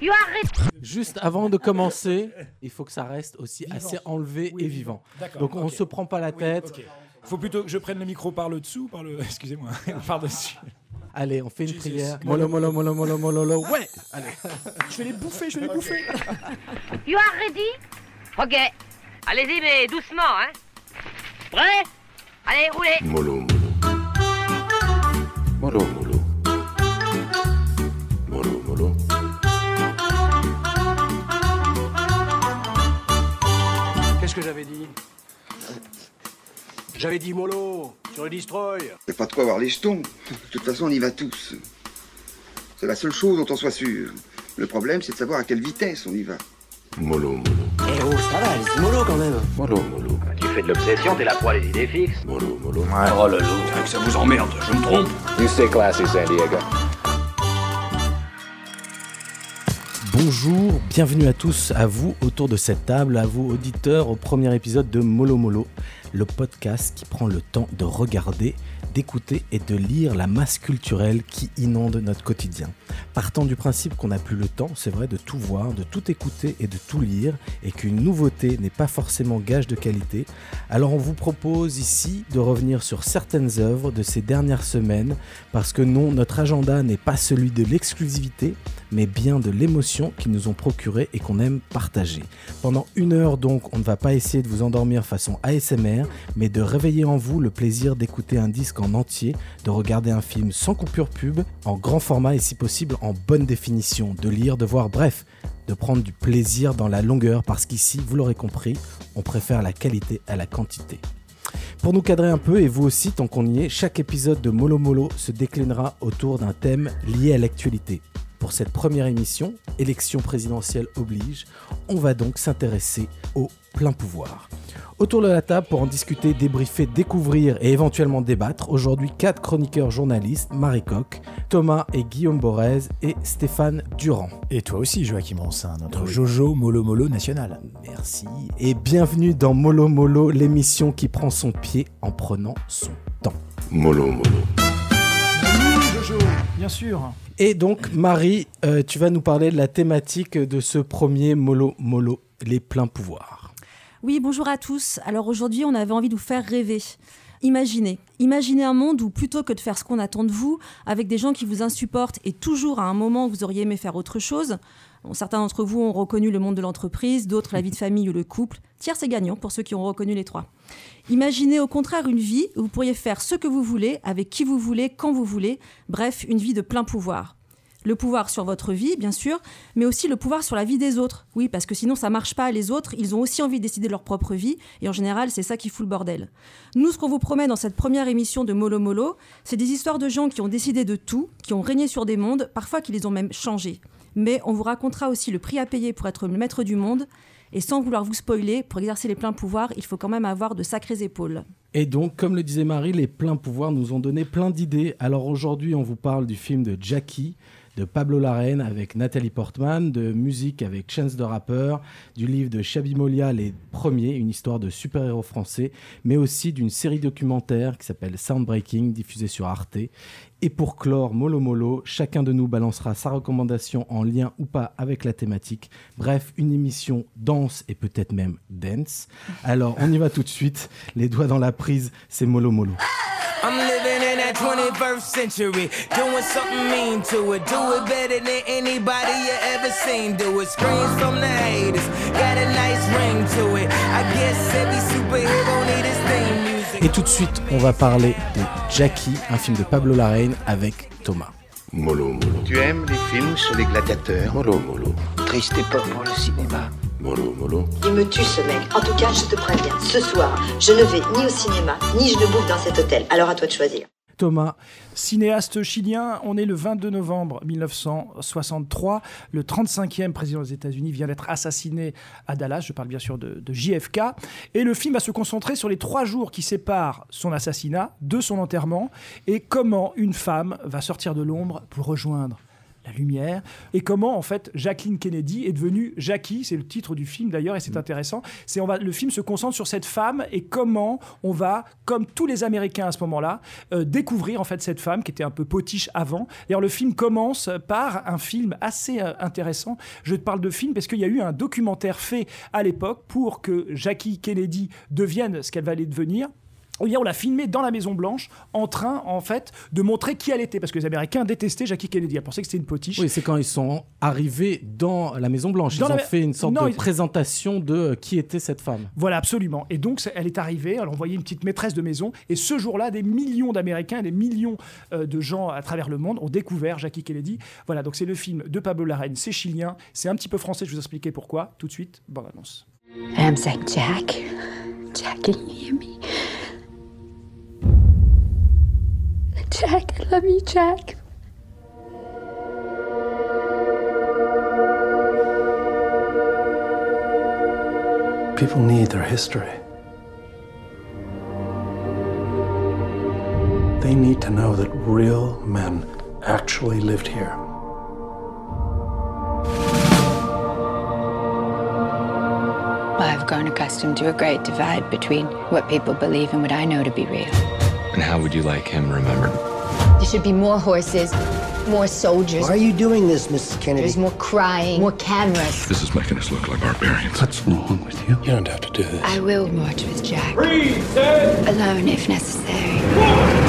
You are Juste avant de commencer, il faut que ça reste aussi assez enlevé et vivant. Donc on ok. se prend pas la tête. Ok. Faut plutôt que je prenne le micro par le dessous, par le. Excusez-moi, par dessus. Allez, on fait une Jesus. prière. Mollo, mollo, mollo, mollo, mollo. Ouais. Allez. Je vais les bouffer, je vais les bouffer. You are ready? Ok. Allez-y, mais doucement, hein. Prêt? Allez, roulez. Mollo que j'avais dit J'avais dit mollo sur le destroy. C'est pas de quoi avoir les jetons. De toute façon, on y va tous. C'est la seule chose dont on soit sûr. Le problème, c'est de savoir à quelle vitesse on y va. Mollo Mollo. Eh oh, ça va, c'est mollo quand même. Mollo Mollo. Tu fais de l'obsession, t'es la proie des idées fixes. Mollo Mollo. Oh le loup. C'est que ça vous emmerde, je me trompe. You stay classy, San Diego. Bonjour, bienvenue à tous, à vous autour de cette table, à vous auditeurs, au premier épisode de Molo Molo, le podcast qui prend le temps de regarder, d'écouter et de lire la masse culturelle qui inonde notre quotidien. Partant du principe qu'on n'a plus le temps, c'est vrai, de tout voir, de tout écouter et de tout lire, et qu'une nouveauté n'est pas forcément gage de qualité, alors on vous propose ici de revenir sur certaines œuvres de ces dernières semaines, parce que non, notre agenda n'est pas celui de l'exclusivité, mais bien de l'émotion qu'ils nous ont procuré et qu'on aime partager. Pendant une heure donc, on ne va pas essayer de vous endormir façon ASMR, mais de réveiller en vous le plaisir d'écouter un disque en entier, de regarder un film sans coupure pub, en grand format et si possible en bonne définition, de lire, de voir, bref, de prendre du plaisir dans la longueur parce qu'ici, vous l'aurez compris, on préfère la qualité à la quantité. Pour nous cadrer un peu, et vous aussi tant qu'on y est, chaque épisode de Molo Molo se déclinera autour d'un thème lié à l'actualité. Pour cette première émission, élection présidentielle oblige, on va donc s'intéresser au plein pouvoir. Autour de la table pour en discuter, débriefer, découvrir et éventuellement débattre, aujourd'hui quatre chroniqueurs journalistes, Marie Coq, Thomas et Guillaume Borez et Stéphane Durand. Et toi aussi, Joachim Ronsin, notre Oui. Jojo Molo Molo national. Merci et bienvenue dans Molo Molo, l'émission qui prend son pied en prenant son temps. Mollo Mollo. Jojo, bien sûr. Et donc Marie, euh, tu vas nous parler de la thématique de ce premier Molo Molo, les pleins pouvoirs. Oui, bonjour à tous. Alors aujourd'hui, on avait envie de vous faire rêver. Imaginez, imaginez un monde où plutôt que de faire ce qu'on attend de vous, avec des gens qui vous insupportent et toujours à un moment vous auriez aimé faire autre chose, certains d'entre vous ont reconnu le monde de l'entreprise, d'autres la vie de famille ou le couple, tiers c'est gagnant pour ceux qui ont reconnu les trois. Imaginez au contraire une vie où vous pourriez faire ce que vous voulez, avec qui vous voulez, quand vous voulez, bref, une vie de plein pouvoir. Le pouvoir sur votre vie, bien sûr, mais aussi le pouvoir sur la vie des autres. Oui, parce que sinon ça marche pas. Les autres, ils ont aussi envie de décider de leur propre vie, et en général, c'est ça qui fout le bordel. Nous, ce qu'on vous promet dans cette première émission de Molo Molo, c'est des histoires de gens qui ont décidé de tout, qui ont régné sur des mondes, parfois qui les ont même changés. Mais on vous racontera aussi le prix à payer pour être le maître du monde, et sans vouloir vous spoiler, pour exercer les pleins pouvoirs, il faut quand même avoir de sacrées épaules. Et donc, comme le disait Marie, les pleins pouvoirs nous ont donné plein d'idées. Alors aujourd'hui, on vous parle du film de Jackie, de Pablo Larraine avec Nathalie Portman, de musique avec Chance the Rapper, du livre de Chabi Molia, Les Premiers, une histoire de super-héros français, mais aussi d'une série documentaire qui s'appelle Soundbreaking, diffusée sur Arte. Et pour clore Molo Molo, chacun de nous balancera sa recommandation en lien ou pas avec la thématique. Bref, une émission dense et peut-être même dance. Alors, on y va tout de suite. Les doigts dans la prise, c'est Molo Molo. I'm living in that 21st century, doing something mean to it. Do it better than anybody you ever seen. Do it. Screams from the haters, got a nice ring to it. I guess every superhero need his theme music. Et tout de suite, on va parler de Jackie, un film de Pablo Larraine avec Thomas. Mollo Mollo. Tu aimes les films sur les gladiateurs? Mollo Mollo. Triste époque pour le cinéma. Mollo Mollo. Il me tue ce mec. En tout cas, je te préviens, ce soir, je ne vais ni au cinéma, ni je ne bouffe dans cet hôtel. Alors à toi de choisir. Thomas, Cinéaste chilien, on est le 22 novembre 1963. Le 35e président des États-Unis vient d'être assassiné à Dallas. Je parle bien sûr de, de JFK. Et le film va se concentrer sur les trois jours qui séparent son assassinat de son enterrement et comment une femme va sortir de l'ombre pour rejoindre la lumière, et comment en fait Jacqueline Kennedy est devenue Jackie, c'est le titre du film d'ailleurs, et c'est intéressant. C'est on va, le film se concentre sur cette femme et comment on va, comme tous les Américains à ce moment-là, euh, découvrir en fait cette femme qui était un peu potiche avant. D'ailleurs, le film commence par un film assez euh, intéressant. Je te parle de film parce qu'il y a eu un documentaire fait à l'époque pour que Jackie Kennedy devienne ce qu'elle va aller devenir. Eh bien, on l'a filmé dans la Maison Blanche, en train, en fait, de montrer qui elle était, parce que les Américains détestaient Jackie Kennedy. Ils pensaient que c'était une potiche. Oui, c'est quand ils sont arrivés dans la Maison Blanche. Dans ils ont fait une sorte Non, de ils- présentation de euh, qui était cette femme. Voilà, absolument. Et donc, elle est arrivée, elle a envoyé une petite maîtresse de maison, et ce jour-là, des millions d'Américains, des millions euh, de gens à travers le monde ont découvert Jackie Kennedy. Voilà, donc c'est le film de Pablo Larraine, c'est chilien, c'est un petit peu français, je vais vous expliquer pourquoi, tout de suite, bonne annonce. I'm saying, Jack. Jack, can you hear me? Jack, I love you, Jack. People need their history. They need to know that real men actually lived here. I've grown accustomed to a great divide between what people believe and what I know to be real. And how would you like him remembered? There should be more horses, more soldiers. Why are you doing this, Mrs. Kennedy? There's more crying, more cameras. This is making us look like barbarians. What's wrong with you? You don't have to do this. I will march with Jack. Alone if necessary.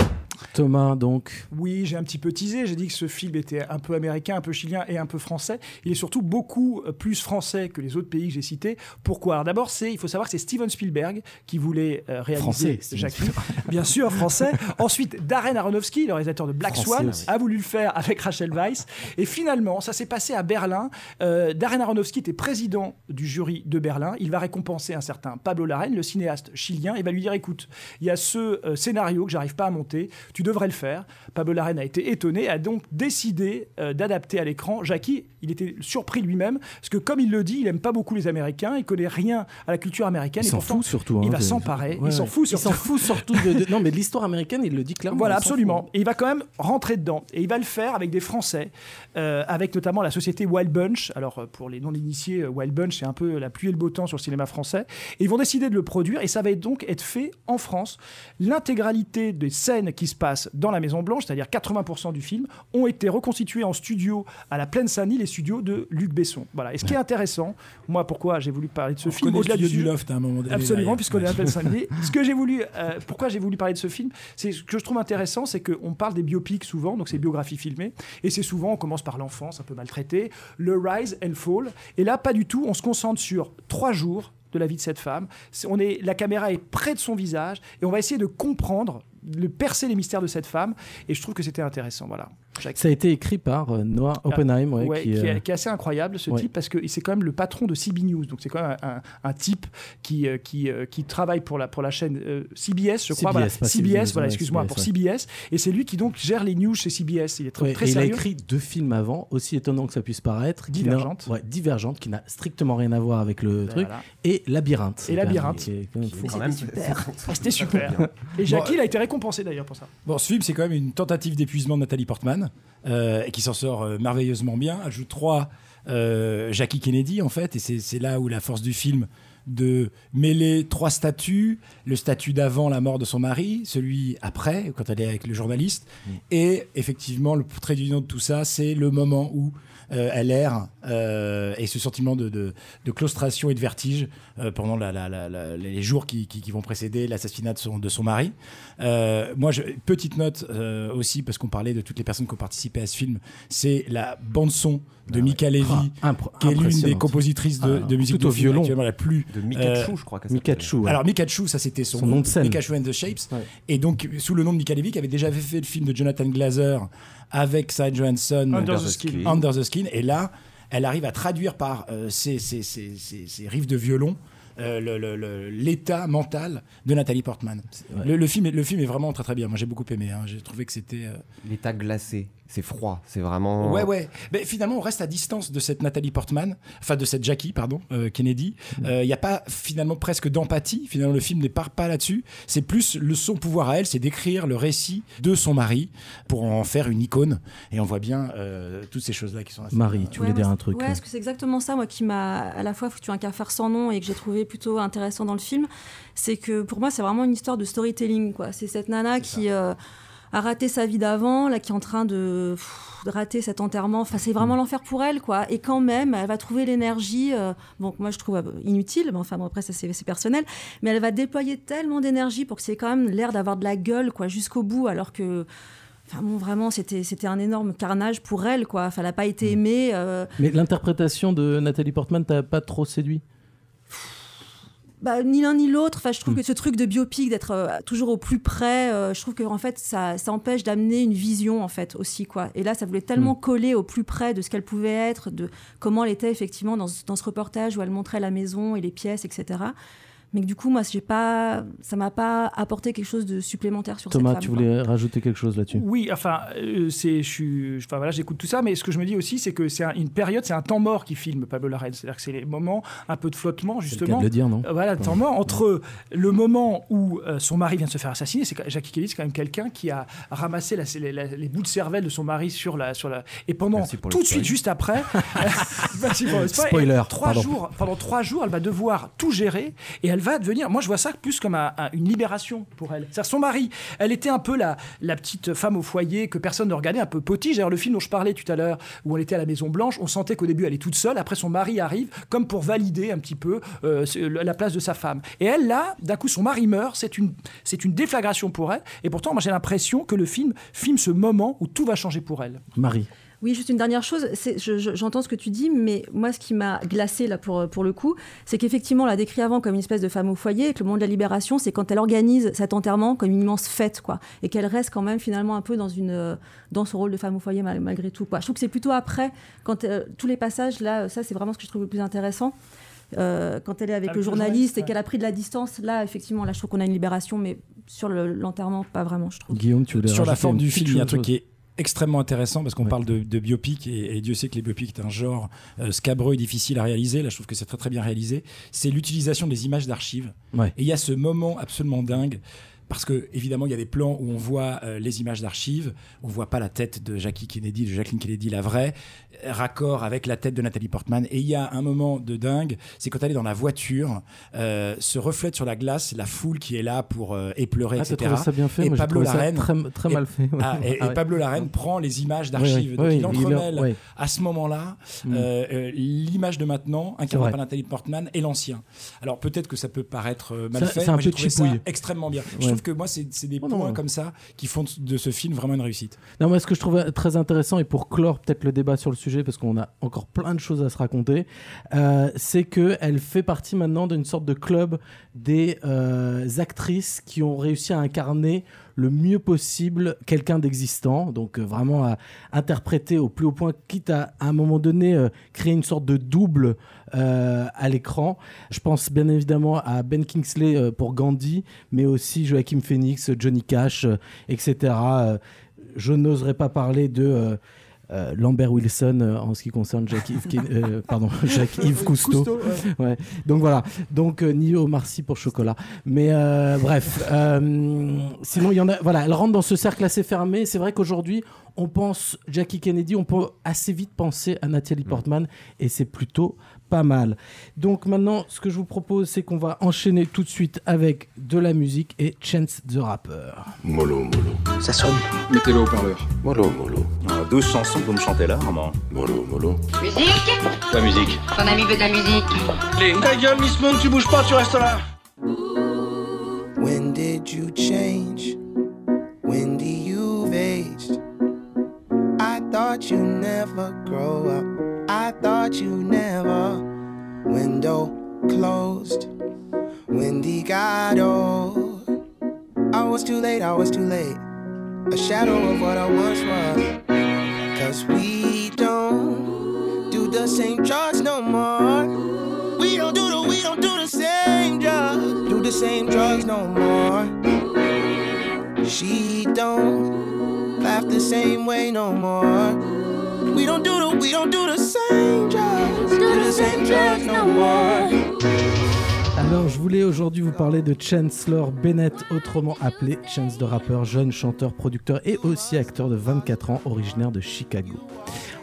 Thomas, donc. Oui, j'ai un petit peu teasé. J'ai dit que ce film était un peu américain, un peu chilien et un peu français. Il est surtout beaucoup euh, plus français que les autres pays que j'ai cités. Pourquoi? Alors D'abord, c'est, il faut savoir que c'est Steven Spielberg qui voulait euh, réaliser Jackie. Bien sûr, français. Ensuite, Darren Aronofsky, le réalisateur de Black Français Swan, a voulu le faire avec Rachel Weisz. Et finalement, ça s'est passé à Berlin. Euh, Darren Aronofsky était président du jury de Berlin. Il va récompenser un certain Pablo Larraín, le cinéaste chilien, et va lui dire écoute, il y a ce euh, scénario que j'arrive pas à monter, tu devrais le faire. Pablo Larraín a été étonné, a donc décidé euh, d'adapter à l'écran Jackie. Il était surpris lui-même, parce que comme il le dit, il aime pas beaucoup les Américains, il connaît rien à la culture américaine. Il s'en fout surtout. Il hein, va de- s'emparer, Ouais, il s'en fout Il surtout. s'en fout surtout de, de- Non, mais de l'histoire américaine, il le dit clairement. Voilà, il absolument. Et il va quand même rentrer dedans. Et il va le faire avec des Français, euh, avec notamment la société Wild Bunch. Alors, euh, pour les non-initiés, Wild Bunch, c'est un peu la pluie et le beau temps sur le cinéma français. Et ils vont décider de le produire, et ça va donc être fait en France. L'intégralité des scènes qui se passent dans la Maison-Blanche, c'est-à-dire 80% du film, ont été reconstituées en studio à la Plaine Saint-Denis, les studios de Luc Besson. Voilà. Et ce qui est intéressant, moi, pourquoi j'ai voulu parler de ce On film, au-delà du du Loft à un moment donné. Absolument, puisqu'on est à Plaine Saint-Denis. ce que j'ai voulu, euh, pourquoi j'ai voulu parler de ce film, c'est ce que je trouve intéressant, c'est qu'on parle des biopics souvent, donc c'est biographies filmées, et c'est souvent, on commence par l'enfance un peu maltraitée, le rise and fall, et là, pas du tout, on se concentre sur trois jours de la vie de cette femme. On est, la caméra est près de son visage, et on va essayer de comprendre, de percer les mystères de cette femme, et je trouve que c'était intéressant, voilà. Jacques. Ça a été écrit par euh, Noah Oppenheim, ouais, Ouais, qui, qui, est, euh, qui est assez incroyable ce ouais. type parce que c'est quand même le patron de CB News donc c'est quand même un, type qui, euh, qui, euh, qui travaille pour la, pour la chaîne euh, CBS je crois CBS, voilà. voilà excuse-moi CBS, pour ouais. CBS et c'est lui qui donc gère les news chez CBS il est très, Ouais, très et il a sérieux écrit deux films avant, aussi étonnant que ça puisse paraître. qui Divergente. ouais, Divergente, qui n'a strictement rien à voir avec le truc. Voilà. Et Labyrinthe. Et Labyrinthe. Qui. Ah, c'était super et Jackie il a été récompensé d'ailleurs pour ça Bon, ce film, c'est quand même une tentative d'épuisement de Nathalie Portman, euh, et qui s'en sort euh, merveilleusement bien. Ajoute trois euh, Jackie Kennedy, en fait, et c'est là où la force du film de mêler trois statuts, le statut d'avant la mort de son mari, celui après, quand elle est avec le journaliste, et effectivement, le trait d'union de tout ça, c'est le moment où euh, elle erre euh, et ce sentiment de, de- de claustration et de vertige euh, pendant la- la- la- la- les jours qui, qui- qui vont précéder l'assassinat de son, de son mari. Euh, moi, je, petite note euh, aussi, parce qu'on parlait de toutes les personnes qui ont participé à ce film, c'est la bande-son de Mika Levy, Ah, qui est l'une des compositrices de, Ah, de musique tout au violon. actuellement la plus... De Mikachu, je crois. Mikachu, ouais. Alors Mikachu, ça c'était son, Son nom de scène. Mikachu and the Shapes. Et donc, sous le nom de Mika Levy, qui avait déjà fait le film de Jonathan Glazer avec Cy Johansson, Under the Skin. Under the Skin. Et là, elle arrive à traduire par euh, ses, ses- ses- ses- ses riffs de violon euh, le- le- le- l'état mental de Nathalie Portman. ouais. Le, le film est, le film est vraiment très très bien. Moi j'ai beaucoup aimé. hein. J'ai trouvé que c'était. euh, L'état glacé. C'est froid, c'est vraiment. Ouais, ouais. Mais finalement, on reste à distance de cette Nathalie Portman, enfin de cette Jackie, pardon, euh, Kennedy. Il Mm. n'y a pas finalement presque d'empathie. Finalement, le film n'est pas, pas là-dessus. C'est plus le son pouvoir à elle, c'est d'écrire le récit de son mari pour en faire une icône. Et on voit bien euh, toutes ces choses-là qui sont assez- Marie, tu voulais Ouais, dire un truc Ouais, euh, parce que c'est exactement ça, moi, qui m'a à la fois foutu un cafard sans nom et que j'ai trouvé plutôt intéressant dans le film. C'est que pour moi, c'est vraiment une histoire de storytelling. quoi. C'est cette nana qui euh, a raté sa vie d'avant, là, qui est en train de, pff, de rater cet enterrement. Enfin, c'est Mm. vraiment l'enfer pour elle, quoi. Et quand même, elle va trouver l'énergie, euh, bon, moi, je trouve euh, inutile, mais enfin, bon, après, ça, c'est personnel. Mais elle va déployer tellement d'énergie pour que c'est quand même l'air d'avoir de la gueule, quoi, jusqu'au bout, alors que. Enfin bon, vraiment, c'était c'était un énorme carnage pour elle, quoi. Enfin, elle n'a pas Mm. été aimée. euh, Mais l'interprétation de Nathalie Portman t'a pas trop séduit? Bah, ni l'un ni l'autre. Enfin, je trouve que ce truc de biopic, d'être euh, toujours au plus près, euh, je trouve que en fait, ça, ça empêche d'amener une vision en fait aussi quoi. Et là, ça voulait tellement Hmm. coller au plus près de ce qu'elle pouvait être, de comment elle était effectivement dans, dans ce reportage où elle montrait la maison et les pièces, etc. Mais que du coup, moi, j'ai pas, ça m'a pas apporté quelque chose de supplémentaire sur Thomas, cette femme. tu quoi. voulais rajouter quelque chose là-dessus? Oui, enfin, euh, c'est, je suis, enfin voilà, j'écoute tout ça, mais ce que je me dis aussi, c'est que c'est un- une période, c'est un temps mort qui filme Pablo Larraine. C'est-à-dire que c'est les moments un peu de flottement, le cas justement. de le dire, non? Euh, Voilà, le temps mort entre le moment où euh, son mari vient de se faire assassiner. C'est que Jackie Kelly, c'est quand même quelqu'un qui a ramassé la- les, la- les bouts de cervelle de son mari sur la, sur la, et pendant le tout de suite, juste après, le. Et Spoiler, trois pardon. jours, pendant trois jours, elle va devoir tout gérer et elle va devenir. Moi, je vois ça plus comme un- un- une libération pour elle. C'est-à-dire son mari, elle était un peu la, la petite femme au foyer que personne ne regardait, un peu potige. D'ailleurs, le film dont je parlais tout à l'heure, où elle était à la Maison Blanche, on sentait qu'au début elle est toute seule. Après, son mari arrive comme pour valider un petit peu euh, la place de sa femme. Et elle, là, d'un coup, son mari meurt. C'est une, c'est une déflagration pour elle. Et pourtant, moi, j'ai l'impression que le film filme ce moment où tout va changer pour elle. Marie. Oui, juste une dernière chose. c'est- je- je- J'entends ce que tu dis, mais moi, ce qui m'a glacé là pour, pour le coup, c'est qu'effectivement, on l'a décrit avant comme une espèce de femme au foyer, et que le moment de la libération, c'est quand elle organise cet enterrement comme une immense fête, quoi, et qu'elle reste quand même finalement un peu dans une euh, dans son rôle de femme au foyer mal- malgré tout. Quoi. Je trouve que c'est plutôt après, quand euh, tous les passages là, ça c'est vraiment ce que je trouve le plus intéressant. Euh, quand elle est avec Avec le journaliste et qu'elle a pris de la distance, là effectivement, là je trouve qu'on a une libération, mais sur le- l'enterrement, pas vraiment, je trouve. Guillaume, tu voulais Sur la forme du film, il y a un truc qui est extrêmement intéressant parce qu'on Ouais. parle de, de biopic et, et Dieu sait que les biopics est un genre euh, scabreux et difficile à réaliser. Là, je trouve que c'est très très bien réalisé. C'est l'utilisation des images d'archives. Ouais. Et il y a ce moment absolument dingue. Parce que évidemment, il y a des plans où on voit euh, les images d'archives, on voit pas la tête de Jackie Kennedy, de Jacqueline Kennedy, la vraie, raccord avec la tête de Nathalie Portman. Et il y a un moment de dingue, c'est quand elle est dans la voiture, euh, se reflète sur la glace la foule qui est là pour euh, épleurer, Ah, etc. ça bien fait Et Pablo Larraine, très, mal fait. ah, et, Ah ouais. Pablo Larraine prend les images d'archives. oui, il entremêle ouais. à ce moment-là Mm. euh, euh, l'image de maintenant, incarnée par Nathalie Portman, et l'ancien. Alors peut-être que ça peut paraître mal Ça- fait, c'est un moi j'ai trouvé ça extrêmement bien. Ouais. Je trouve que moi c'est des Oh points comme ça qui font de ce film vraiment une réussite. Non, moi, ce que je trouve très intéressant, et pour clore peut-être le débat sur le sujet, parce qu'on a encore plein de choses à se raconter, euh, c'est qu'elle fait partie maintenant d'une sorte de club des euh, actrices qui ont réussi à incarner le mieux possible quelqu'un d'existant, donc euh, vraiment à interpréter au plus haut point, quitte à, un moment donné euh, créer une sorte de double à l'écran. Je pense bien évidemment à Ben Kingsley pour Gandhi, mais aussi Joachim Phoenix, Johnny Cash, etc. Je n'oserais pas parler de euh, Lambert Wilson euh, en ce qui concerne Jacques-Yves euh, pardon, Jacques-Yves Cousteau. Cousteau, ouais. Ouais. Donc voilà. Donc euh, ni Omar Sy pour chocolat. Mais euh, bref. euh, sinon il y en a. Voilà. Elle rentre dans ce cercle assez fermé. C'est vrai qu'aujourd'hui on pense Jackie Kennedy, on peut assez vite penser à Nathalie Portman et c'est plutôt pas mal. Donc maintenant, ce que je vous propose, c'est qu'on va enchaîner tout de suite avec de la musique et Chance the Rapper. Mollo, mollo. Ça sonne. Mettez-le au parleur. Mollo, mollo. Ah, 12 chansons que vous me chantez là, Armand. Mollo, mollo. Musique? La musique. Ton ami veut de la musique. Allez, ta gueule, Miss Monde, tu bouges pas, tu restes là. When did you change? When you've aged? I thought you never grow up. I thought you never. Window closed. Wendy got old. I was too late, I was too late. A shadow of what I once was. Cause we don't do the same drugs no more. We don't do the, we don't do the same drugs. Do the same drugs no more. She don't laugh the same way no more. Alors, je voulais aujourd'hui vous parler de Chancellor Bennett, autrement appelé Chance the Rapper, jeune chanteur, producteur et aussi acteur de 24 ans, originaire de Chicago.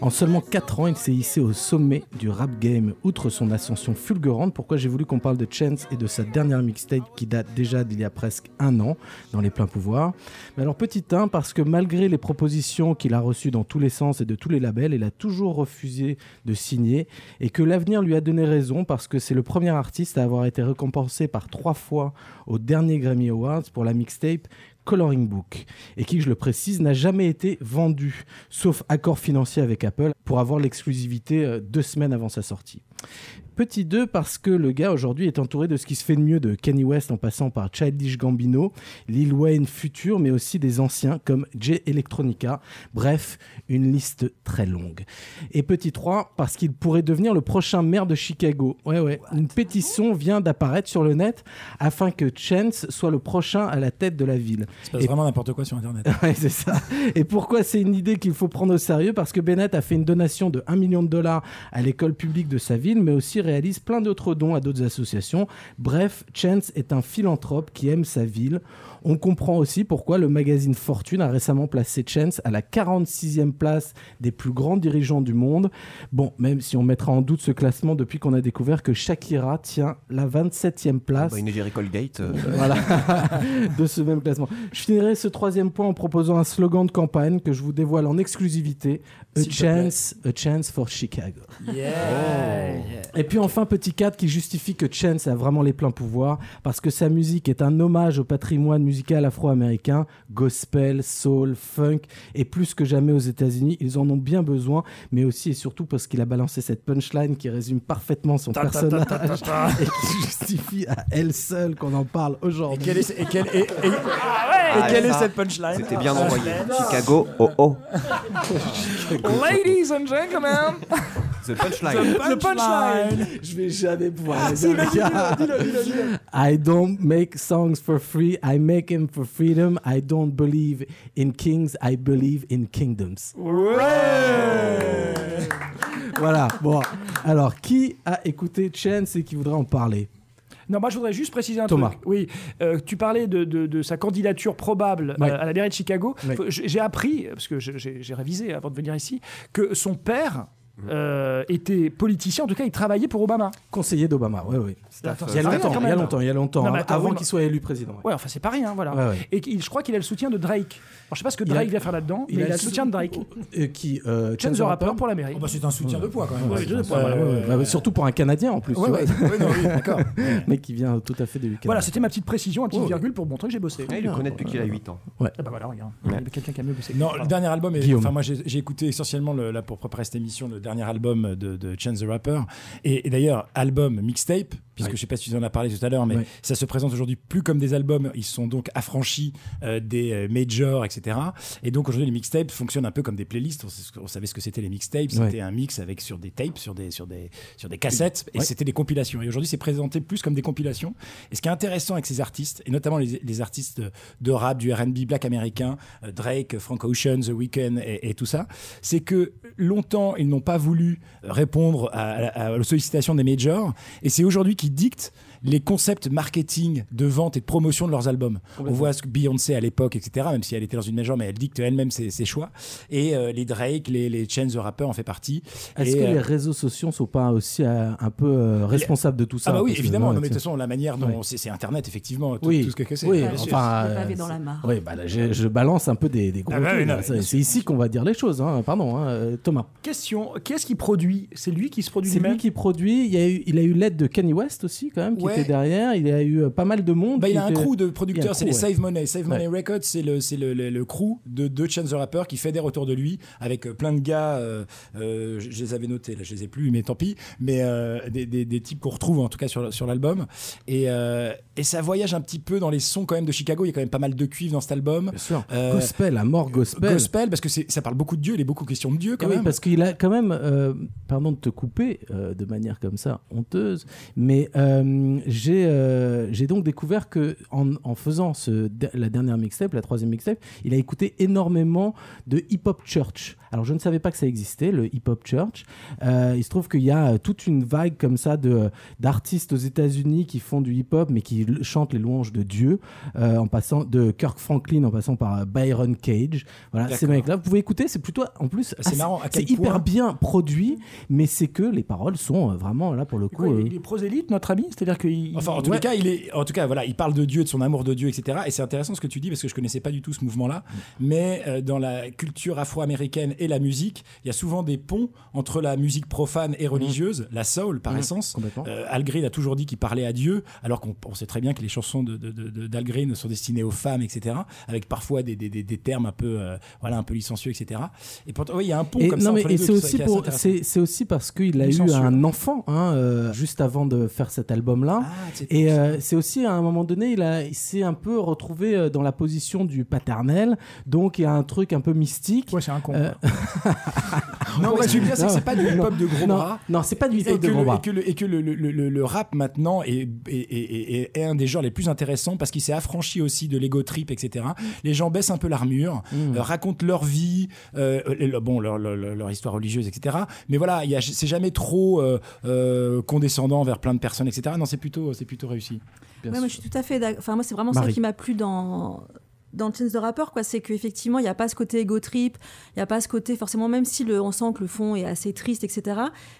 En seulement 4 ans, il s'est hissé au sommet du rap game, outre son ascension fulgurante. Pourquoi j'ai voulu qu'on parle de Chance et de sa dernière mixtape qui date déjà d'il y a presque un an, dans les pleins pouvoirs. Mais alors, petit 1, parce que malgré les propositions qu'il a reçues dans tous les sens et de tous les labels, il a toujours refusé de signer et que l'avenir lui a donné raison parce que c'est le premier artiste à avoir été récompensé par trois fois au dernier Grammy Awards pour la mixtape Coloring Book, et qui, je le précise, n'a jamais été vendu, sauf accord financier avec Apple, pour avoir l'exclusivité euh, deux semaines avant sa sortie. Petit 2 parce que le gars aujourd'hui est entouré de ce qui se fait de mieux de Kanye West en passant par Childish Gambino, Lil Wayne futur, mais aussi des anciens comme J Electronica. Bref, une liste très longue. Et petit 3 parce qu'il pourrait devenir le prochain maire de Chicago. Ouais, ouais. Une pétition vient d'apparaître sur le net afin que Chance soit le prochain à la tête de la ville. C'est passe Et- vraiment n'importe quoi sur Internet. Ouais, c'est ça. Et pourquoi c'est une idée qu'il faut prendre au sérieux? Parce que Bennett a fait une donation de 1 million de dollars à l'école publique de sa ville, mais aussi réalise plein d'autres dons à d'autres associations. Bref, Chance est un philanthrope qui aime sa ville. On comprend aussi pourquoi le magazine Fortune a récemment placé Chance à la 46e place des plus grands dirigeants du monde. Bon, même si on mettra en doute ce classement depuis qu'on a découvert que Shakira tient la 27e place Bah, une Jericho Gate. euh, voilà, de ce même classement. Je finirai ce troisième point en proposant un slogan de campagne que je vous dévoile en exclusivité. A chance, a chance for Chicago. Yeah. Et puis enfin, petit 4 qui justifie que Chance a vraiment les pleins pouvoirs parce que sa musique est un hommage au patrimoine musical afro-américain, gospel, soul, funk, et plus que jamais aux États-Unis, ils en ont bien besoin, mais aussi et surtout parce qu'il a balancé cette punchline qui résume parfaitement son personnage et qui justifie à elle seule qu'on en parle aujourd'hui. Et quelle est, et quelle, et, et- et Ah, quelle est ça, cette punchline C'était bien envoyé. Chicago, oh oh. Ladies and gentlemen, The punchline. the punchline. Je vais jamais pouvoir Ah, le dire, vas-y, les gars. dis-le, dis-le, dis-le, dis-le. I don't make songs for free, I make them for freedom. I don't believe in kings, I believe in kingdoms. Voilà, bon. Alors, qui a écouté Chance et qui voudrait en parler? Non, moi je voudrais juste préciser un Thomas. truc. Oui, euh, tu parlais de, de- de sa candidature probable Ouais. euh, à la mairie de Chicago. Ouais. J'ai appris, parce que j'ai révisé avant de venir ici, que son père euh, était politicien. En tout cas, il travaillait pour Obama. Conseiller d'Obama, oui, oui. Attends, Il y a longtemps, il y a longtemps, il y a longtemps, Non, mais hein, attends, avant oui, qu'il soit élu président. ouais. Ouais, enfin, c'est pas rien, voilà. Ouais, ouais. Et qu'il- je crois qu'il a le soutien de Drake. Alors, je sais pas ce que Il a- Drake vient faire là-dedans, mais il a le soutien de Drake. Euh, qui euh, Chance the Rapper pour la mairie. Oh, bah, c'est un soutien de poids quand même. Ouais, Ouais, de poids, voilà, Surtout pour un Canadien en plus. tu Ouais, vois. ouais, ouais, non, oui, d'accord. Mec qui vient tout à fait de Canada. Voilà, c'était ma petite précision, un petit virgule pour montrer que j'ai bossé. Ah, il le connaît depuis qu'il a 8 ans. Ouais. Ah bah voilà, regarde. Il a quelqu'un qui a mieux bossé. Non, le dernier album, enfin moi j'ai écouté essentiellement le, là pour préparer cette émission le dernier album de, Chance the Rapper et d'ailleurs album mixtape puisque Ouais. je sais pas si tu en as parlé tout à l'heure mais ça se présente aujourd'hui plus comme des albums. Ils sont donc affranchis euh, des euh, majors etc et donc aujourd'hui les mixtapes fonctionnent un peu comme des playlists. On, que- savait ce que c'était les mixtapes. C'était un mix avec sur des tapes sur des sur des sur des cassettes. Et c'était des compilations. Et aujourd'hui c'est présenté plus comme des compilations. Et ce qui est intéressant avec ces artistes et notamment les, les artistes de, de rap du R&B black américain euh, Drake Frank Ocean The Weeknd et, et tout ça c'est que longtemps ils n'ont pas voulu répondre à, à- à- aux sollicitations des majors. Et c'est aujourd'hui qu'ils dictent les concepts marketing de vente et de promotion de leurs albums. On voit ce que Beyoncé à l'époque, etc., même si elle était dans une major, mais elle dicte elle-même ses, ses choix. Et euh, les Drake, les, les Chance the Rapper en fait partie. Est-ce que euh, les réseaux sociaux sont pas aussi euh, un peu euh, responsables de tout ça? Ah bah oui, évidemment. non, mais de toute façon, la manière dont Ouais. c'est Internet, effectivement, tout, oui, tout ce que c'est. oui, Bien sûr. enfin, euh, dans la mare. Oui, bah là, je, je balance un peu des, des gros Ah bah mais C'est ici qu'on va dire les choses. hein. Pardon, hein, Thomas. Question qui est-ce qui produit? C'est lui qui se produit C'est lui qui produit. Il, y a eu, il a eu l'aide de Kanye West aussi, quand même, qui Ouais. Était derrière. Il a eu euh, pas mal de monde. Bah, il a un était- crew de y producteurs, c'est les. Save Money. Save Money. Records, c'est le, le, le, le crew de, de Chance the Rapper qui fédère autour de lui avec euh, plein de gars. euh, euh, je je les avais notés, là, je les ai plus, mais tant pis. Mais euh, des, des, des types qu'on retrouve en tout cas sur, sur l'album. Et, et ça voyage un petit peu dans les sons quand même de Chicago. Il y a quand même pas mal de cuivre dans cet album. Bien sûr. Gospel, à mort gospel. Gospel, parce que ça parle beaucoup de Dieu, il est beaucoup question de Dieu quand Eh oui, même. parce qu'il a quand même pardon de te couper de manière comme ça honteuse, mais j'ai euh, j'ai donc découvert que en, en faisant ce, la dernière mixtape, la troisième mixtape, il a écouté énormément de hip hop church. Alors je ne savais pas que ça existait, le hip hop church. Euh, il se trouve qu'il y a euh, toute une vague comme ça de d'artistes aux États-Unis qui font du hip hop mais qui chantent les louanges de Dieu, euh, en passant de Kirk Franklin en passant par Byron Cage. Voilà, ces mecs-là, vous pouvez écouter, c'est plutôt en plus C'est assez- marrant, c'est hyper bien produit, mais c'est que les paroles sont vraiment là pour le coup. Quoi, il est prosélyte, notre ami C'est-à-dire qu'il. Enfin, en tous Ouais. les cas, il est, en tout cas, voilà, il parle de Dieu, de son amour de Dieu, etc. Et c'est intéressant ce que tu dis parce que je connaissais pas du tout ce mouvement-là. Mais euh, dans la culture afro-américaine et la musique, il y a souvent des ponts entre la musique profane et religieuse, la soul par Mhm. essence. Euh, Al Green a toujours dit qu'il parlait à Dieu, alors qu'on on sait très bien que les chansons de, de- de- de- d'Al Green sont destinées aux femmes, etc. Avec parfois des, des- des- des termes un peu, euh, voilà, un peu licencieux, etc. Et pourtant, il y a un pont Et, comme non, ça mais, entre les et deux c'est aussi, pour- c'est aussi parce qu'il a eu un enfant hein, euh, juste avant de faire cet album-là. Ah, et euh, c'est aussi à un moment donné, il, a- il s'est un peu retrouvé euh, dans la position du paternel. Donc il y a un truc un peu mystique. Ouais, c'est un con. Euh, Non, mais je veux dire, c'est que c'est pas du hip-hop de gros non, bras. Non, c'est pas du hip-hop de gros le, bras. et que, le, et que le, le- le- le rap maintenant est, est, est- est- est un des genres les plus intéressants parce qu'il s'est affranchi aussi de l'ego trip, etc. Les gens baissent un peu l'armure, Mm. euh, racontent leur vie, bon, leur, leur- leur- leur histoire religieuse, etc. Mais voilà, il y a- c'est jamais trop condescendant vers plein de personnes, etc. Non, c'est plutôt, c'est plutôt réussi. Bien Ouais, moi, je suis tout à fait d'accord. Enfin, moi, c'est vraiment Marie. ça qui m'a plu dans dans le Chance de rappeur, quoi, c'est qu'effectivement, il n'y a pas ce côté ego trip, il n'y a pas ce côté, forcément, même si le, on sent que le fond est assez triste, etc.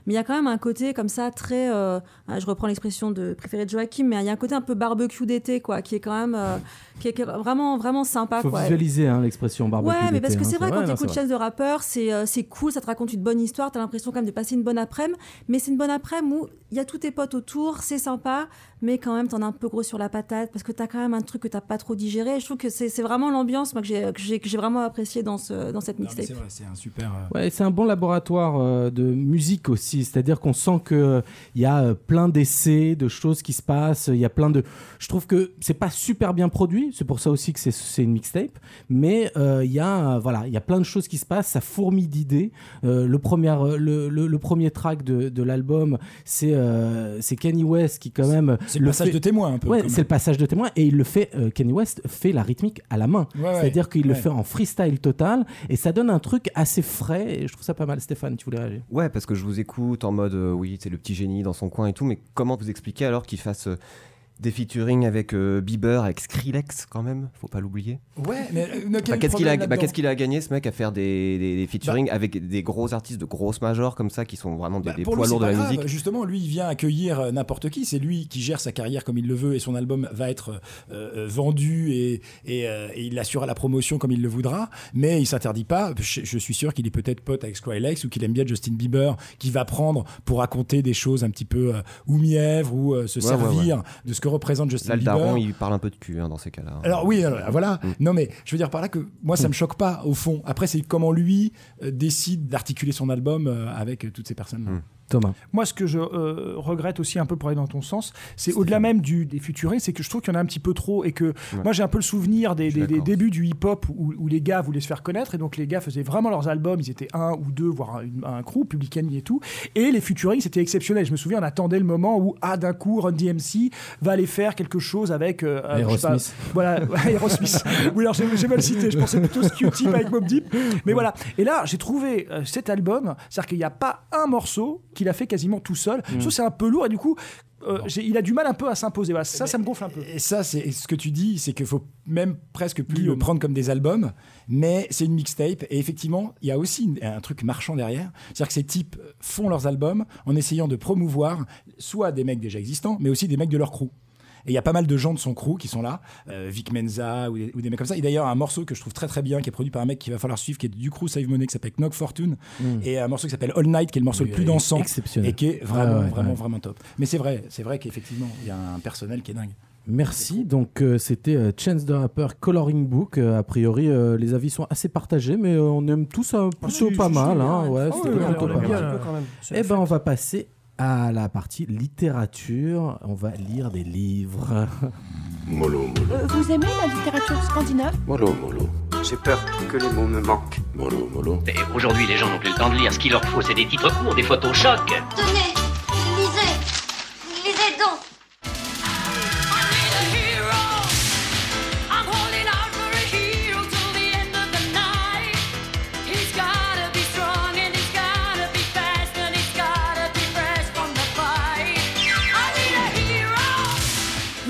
Mais il y a quand même un côté comme ça, très. euh, ah, je reprends l'expression de préféré de Joachim, mais il y a un côté un peu barbecue d'été, quoi, qui est quand même. euh, qui est qui est vraiment, vraiment sympa, faut quoi. visualiser hein, l'expression barbecue. Ouais, mais parce que hein, c'est vrai, quand tu écoutes Chance de rappeur, c'est euh, c'est cool, ça te raconte une bonne histoire, t'as l'impression quand même de passer une bonne après-midi, mais c'est une bonne après-midi où il y a tous tes potes autour, c'est sympa, mais quand même t'en as un peu gros sur la patate parce que t'as quand même un truc que t'as pas trop digéré. Et je trouve que c'est vraiment l'ambiance moi, que j'ai- vraiment apprécié dans, ce, dans cette mixtape. C'est vrai, c'est un super. euh, Ouais, c'est un bon laboratoire euh, de musique aussi, c'est-à-dire qu'on sent que il y a euh, plein d'essais, de choses qui se passent, il y a plein de je trouve que c'est pas super bien produit, c'est pour ça aussi que c'est une mixtape, mais euh, il y a euh, voilà, il y a plein de choses qui se passent, ça fourmille d'idées. Euh, le premier euh, le, le- le premier track de, de l'album, c'est euh, c'est Kanye West qui quand même C'est le passage fait- de témoin un peu. Ouais, c'est le passage de témoin et il le fait. euh, Kanye West fait la rythmique à la main, Ouais, ouais, c'est-à-dire qu'il le fait en freestyle total et ça donne un truc assez frais. Et je trouve ça pas mal. Stéphane, tu voulais réagir? Ouais, parce que je vous écoute en mode euh, oui, c'est le petit génie dans son coin et tout, mais comment vous expliquer alors qu'il fasse euh, des featuring avec euh, Bieber, avec Skrillex quand même, faut pas l'oublier. Ouais, mais euh, Bah, qu'est-ce qu'il a, bah, qu'est-ce qu'il a gagné ce mec à faire des, des, des featuring avec des gros artistes de grosses majors comme ça qui sont vraiment des, Bah, des poids lourds de la grave. musique? Justement, lui, il vient accueillir euh, n'importe qui. C'est lui qui gère sa carrière comme il le veut et son album va être euh, vendu et, et, et il assurera la promotion comme il le voudra. Mais il s'interdit pas. Je, je suis sûr qu'il est peut-être pote avec Skrillex ou qu'il aime bien Justin Bieber, qui va prendre pour raconter des choses un petit peu ou mièvre ou se Ouais, ouais, servir de ce que représente Justin Là, le Bieber. daron, il parle un peu de cul hein, dans ces cas-là. Alors oui, alors, voilà. Mm. Non mais je veux dire par là que moi ça me choque pas au fond. Après c'est comment lui euh, décide d'articuler son album euh, avec euh, toutes ces personnes. là Thomas. Moi, ce que je euh, regrette aussi un peu pour aller dans ton sens, c'est au-delà même du, des futurés, c'est que je trouve qu'il y en a un petit peu trop et que moi j'ai un peu le souvenir des, des- des débuts du hip-hop où, où les gars voulaient se faire connaître et donc les gars faisaient vraiment leurs albums, ils étaient un ou deux, voire un, un crew, Public Enemy et tout. Et les futurings c'était exceptionnel. Je me souviens, on attendait le moment où ah d'un coup Run DMC va aller faire quelque chose avec euh, euh, Aerosmith. voilà, Aerosmith. oui, alors j'ai mal cité, je pensais plutôt Q-Tip avec Mob Deep. Mais voilà. Et là, j'ai trouvé euh, cet album, c'est-à-dire qu'il n'y a pas un morceau qu'il a fait quasiment tout seul. Que c'est un peu lourd et du coup, euh, il a du mal un peu à s'imposer. Voilà, ça, ça me gonfle un peu. Et ça, c'est ce que tu dis, c'est qu'il faut même presque plus le prendre comme des albums, mais c'est une mixtape. Et effectivement, il y a aussi une- un truc marchand derrière. C'est-à-dire que ces types font leurs albums en essayant de promouvoir soit des mecs déjà existants, mais aussi des mecs de leur crew. Et il y a pas mal de gens de son crew qui sont là, euh, Vic Menza ou des, ou des mecs comme ça. Et d'ailleurs, un morceau que je trouve très très bien, qui est produit par un mec qu'il va falloir suivre, qui est du crew Save Money, qui s'appelle Knock Fortune, Mm. et un morceau qui s'appelle All Night, qui est le morceau Oui, le plus dansant, exceptionnel. et qui est vraiment ouais, vraiment ouais. vraiment top. Mais c'est vrai, c'est vrai qu'effectivement, il y a un personnel qui est dingue. Merci. Donc euh, c'était euh, Chance the Rapper Coloring Book. Euh, a priori, euh, les avis sont assez partagés, mais euh, on aime tous un plutôt pas mal. hein. ouais. Ah c'était ouais, plutôt pas mal. Eh ben, on va passer à la partie littérature. On va lire des livres. Mollo, mollo, Euh, vous aimez la littérature scandinave? Mollo, mollo. J'ai peur que les mots me manquent. Mollo, mollo. Et aujourd'hui, les gens n'ont plus le temps de lire. Ce qu'il leur faut, c'est des titres courts, des photos chocs. Tenez, lisez. Lisez donc.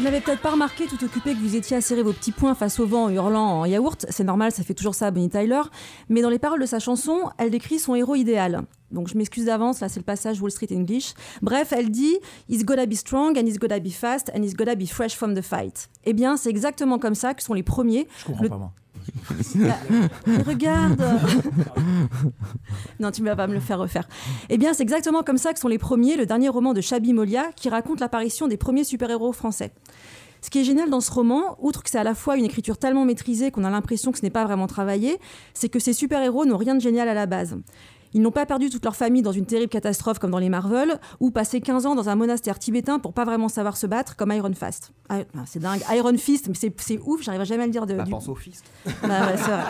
N'avez peut-être pas remarqué, tout occupé, que vous étiez à serrer vos petits poings face au vent en hurlant en yaourt. C'est normal, ça fait toujours ça à Bonnie Tyler. Mais dans les paroles de sa chanson, elle décrit son héros idéal. Donc je m'excuse d'avance, là c'est le passage Wall Street English. Bref, elle dit He's gotta be strong and he's gotta be fast and he's gotta be fresh from the fight. Eh bien, c'est exactement comme ça que sont les premiers. Je comprends Le- pas, moi. Bah, regarde Non, tu ne vas pas me le faire refaire. Eh bien, c'est exactement comme ça que sont les premiers, le dernier roman de Chabi Molia, qui raconte l'apparition des premiers super-héros français. Ce qui est génial dans ce roman, outre que c'est à la fois une écriture tellement maîtrisée qu'on a l'impression que ce n'est pas vraiment travaillé, c'est que ces super-héros n'ont rien de génial à la base. Ils n'ont pas perdu toute leur famille dans une terrible catastrophe comme dans les Marvel, ou passé 15 ans dans un monastère tibétain pour pas vraiment savoir se battre comme Iron Fist. Ah, c'est dingue, Iron Fist, mais c'est ouf, j'arriverai jamais à le dire de, Bah, du- pense au fist. bah ouais, vrai.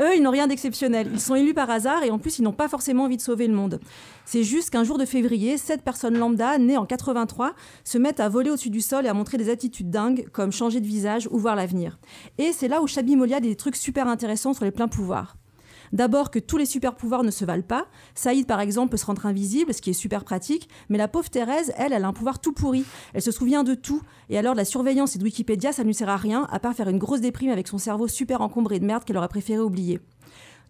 Eux, ils n'ont rien d'exceptionnel. Ils sont élus par hasard et en plus, ils n'ont pas forcément envie de sauver le monde. C'est juste qu'un jour de février, sept personnes lambda, nées en 83, se mettent à voler au-dessus du sol et à montrer des attitudes dingues, comme changer de visage ou voir l'avenir. Et c'est là où Chabi Molia a des trucs super intéressants sur les pleins pouvoirs. D'abord que tous les super pouvoirs ne se valent pas. Saïd, par exemple, peut se rendre invisible, ce qui est super pratique. Mais la pauvre Thérèse, elle, elle a un pouvoir tout pourri. Elle se souvient de tout. Et alors, la surveillance et de Wikipédia, ça ne lui sert à rien, à part faire une grosse déprime avec son cerveau super encombré de merde qu'elle aurait préféré oublier.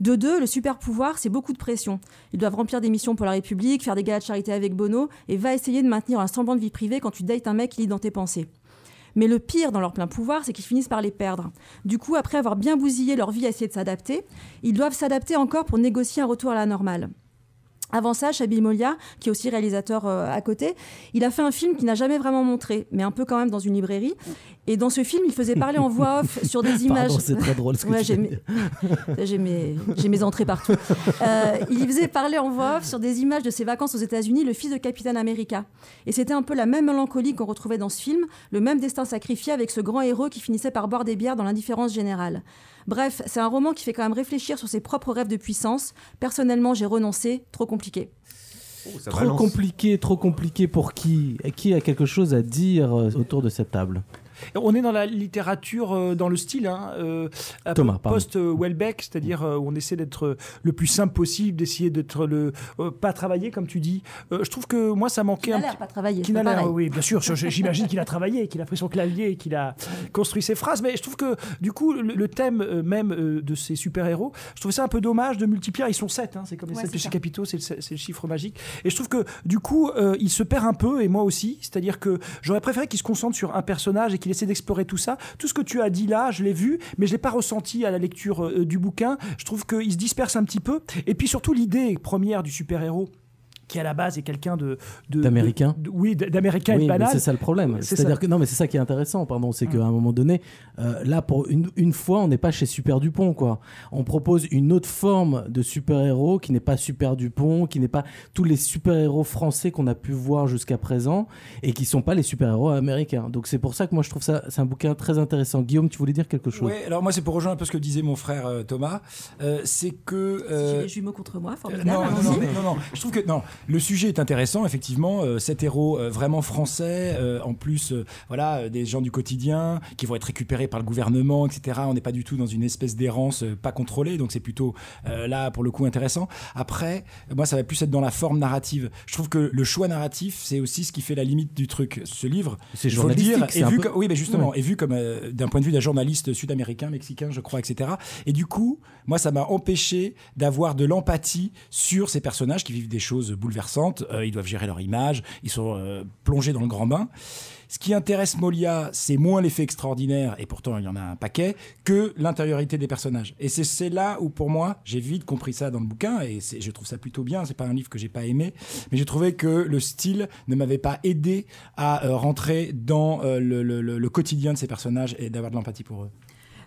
De deux, le super pouvoir, c'est beaucoup de pression. Ils doivent remplir des missions pour la République, faire des galas de charité avec Bono, et va essayer de maintenir un semblant de vie privée quand tu dates un mec qui lit dans tes pensées. Mais le pire dans leur plein pouvoir, c'est qu'ils finissent par les perdre. Du coup, après avoir bien bousillé leur vie à essayer de s'adapter, ils doivent s'adapter encore pour négocier un retour à la normale. Avant ça, Chabi Molia, qui est aussi réalisateur euh, à côté, il a fait un film qu'il n'a jamais vraiment montré, mais un peu quand même dans une librairie. Et dans ce film, il faisait parler en voix off sur des images. C'est très drôle ce que Ouais, tu j'ai mes... entrées partout. Euh, il faisait parler en voix off sur des images de ses vacances aux États-Unis, le fils de Capitaine America. Et c'était un peu la même mélancolie qu'on retrouvait dans ce film, le même destin sacrifié avec ce grand héros qui finissait par boire des bières dans l'indifférence générale. Bref, c'est un roman qui fait quand même réfléchir sur ses propres rêves de puissance. Personnellement, j'ai renoncé, trop compliqué. ça Trop balance. compliqué, trop compliqué pour qui? Qui a quelque chose à dire euh, autour de cette table? On est dans la littérature, euh, dans le style, hein, euh, post-Welbeck, c'est-à-dire euh, où on essaie d'être le plus simple possible, d'essayer d'être le euh, pas travailler comme tu dis. Euh, je trouve que moi ça manquait Il un a l'air pas travaillé. Qui n'a pas l'air, oui, bien sûr. J'imagine qu'il a travaillé, qu'il a pris son clavier, qu'il a construit ses phrases. Mais je trouve que, du coup, le, le thème euh, même euh, de ces super-héros, je trouvais ça un peu dommage de multiplier. Ils sont sept, hein, c'est comme les Ouais, sept péchés capitaux, c'est le, le chiffre magique. Et je trouve que, du coup, euh, il se perd un peu, et moi aussi. C'est-à-dire que j'aurais préféré qu'il se concentre sur un personnage et qu'il essaie d'explorer tout ça. Tout ce que tu as dit là, je l'ai vu, mais je l'ai pas ressenti à la lecture euh, du bouquin. Je trouve qu'il se disperse un petit peu. Et puis surtout, l'idée première du super-héros qui à la base est quelqu'un de, D'américain oui d'américain et Oui, de mais banal c'est ça le problème. C'est C'est-à-dire ça. que non, mais c'est ça qui est intéressant, pardon, c'est qu'à un moment donné, euh, là pour une, une fois, on n'est pas chez Super Dupont, quoi. On propose une autre forme de super-héros qui n'est pas Super Dupont, qui n'est pas tous les super-héros français qu'on a pu voir jusqu'à présent et qui sont pas les super-héros américains. Donc c'est pour ça que moi je trouve ça c'est un bouquin très intéressant. Guillaume, tu voulais dire quelque chose? Ouais, alors moi c'est pour rejoindre un peu ce que disait mon frère euh, Thomas, Euh, c'est que J'ai euh, des jumeaux contre moi, euh, formidable. non, non, non, non, non. Je trouve que non. Le sujet est intéressant, effectivement. euh, cet héros euh, vraiment français, euh, en plus, voilà, des gens du quotidien qui vont être récupérés par le gouvernement, etc. On n'est pas du tout dans une espèce d'errance pas contrôlée, donc c'est plutôt là pour le coup intéressant. Après, moi, ça va plus être dans la forme narrative. Je trouve que le choix narratif, c'est aussi ce qui fait la limite du truc. Ce livre, C'est il faut le dire, journalistique, et vu peu- que- oui, mais justement, Ouais. et vu comme d'un point de vue d'un journaliste sud-américain, mexicain, je crois, etc. Et du coup, moi, ça m'a empêché d'avoir de l'empathie sur ces personnages qui vivent des choses bouleversantes. Euh, ils doivent gérer leur image, ils sont euh, plongés dans le grand bain. Ce qui intéresse Molia, c'est moins l'effet extraordinaire, et pourtant il y en a un paquet, que l'intériorité des personnages. Et c'est- là où, pour moi, j'ai vite compris ça dans le bouquin, et je trouve ça plutôt bien. C'est pas un livre que j'ai pas aimé, mais j'ai trouvé que le style ne m'avait pas aidé à euh, rentrer dans le quotidien de ces personnages et d'avoir de l'empathie pour eux.